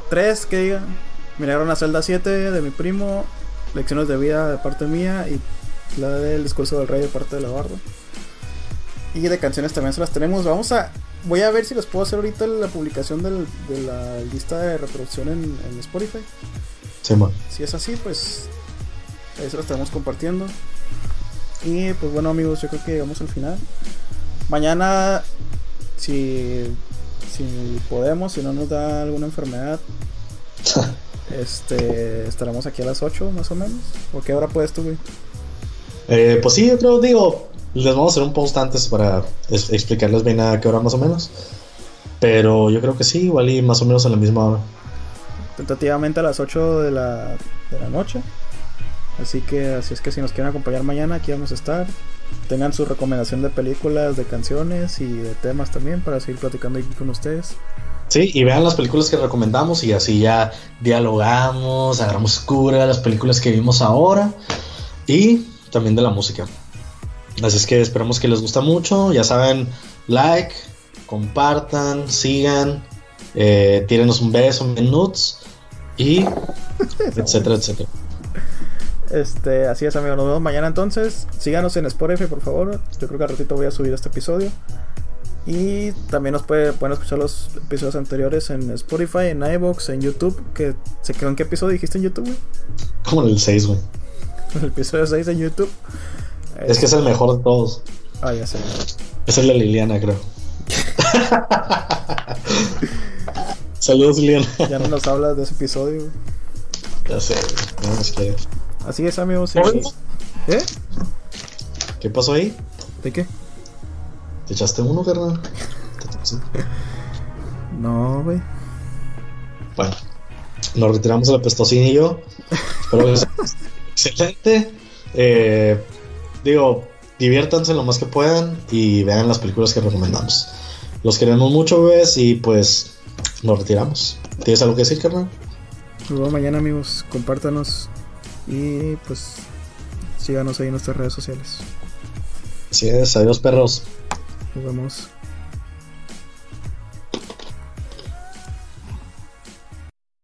Tres que digan. Miraron a Zelda 7 de mi primo, Lecciones de vida de parte mía y la del discurso del rey de parte de la. Y de canciones también se las tenemos. Vamos a. Voy a ver si les puedo hacer ahorita la publicación de la lista de reproducción en, Spotify. Si es así, pues ahí se las estaremos compartiendo. Y pues bueno amigos, yo creo que llegamos al final. Mañana, si, si podemos, si no nos da alguna enfermedad, [laughs] este estaremos aquí a las 8 más o menos. ¿O qué hora puedes tú, güey? Eh, pues sí, yo creo, digo, les vamos a hacer un post antes para explicarles bien a qué hora más o menos. Pero yo creo que sí, igual y más o menos a la misma hora. Tentativamente a las 8 de la, de la noche. Así que así es que si nos quieren acompañar mañana, aquí vamos a estar tengan su recomendación de películas, de canciones y de temas también para seguir platicando aquí con ustedes. Sí, y vean las películas que recomendamos y así ya dialogamos, agarramos cura de las películas que vimos ahora y también de la música. Así es que esperamos que les guste mucho. Ya saben, like, compartan, sigan, eh, tírenos un beso, minutos y [laughs] etcétera, etcétera. Este, así es, amigos. Nos vemos mañana entonces. Síganos en Spotify, por favor. Yo creo que al ratito voy a subir este episodio. Y también nos puede, pueden escuchar los episodios anteriores en Spotify, en iBox, en YouTube. Que ¿Se quedó en qué episodio dijiste en YouTube, güey? Como en el 6, güey. [laughs] El episodio 6 en YouTube. Es que es el mejor de todos. Ah, ya sé. Es el de Liliana, creo. [laughs] Saludos, Liliana. Ya no nos hablas de ese episodio, güey. Ya sé, no nos quiere. Así es, amigos. ¿Eh? ¿Qué pasó ahí? ¿De qué? ¿Te echaste uno, carnal? no, güey. Bueno, nos retiramos el apestosín y yo. Espero que excelente. Eh, digo, diviértanse lo más que puedan y vean las películas que recomendamos. Los queremos mucho, bebés, y pues nos retiramos. ¿Tienes algo que decir, carnal? Nos vemos mañana, amigos. Compártanos y pues síganos ahí en nuestras redes sociales. Así es, adiós perros. Nos vemos.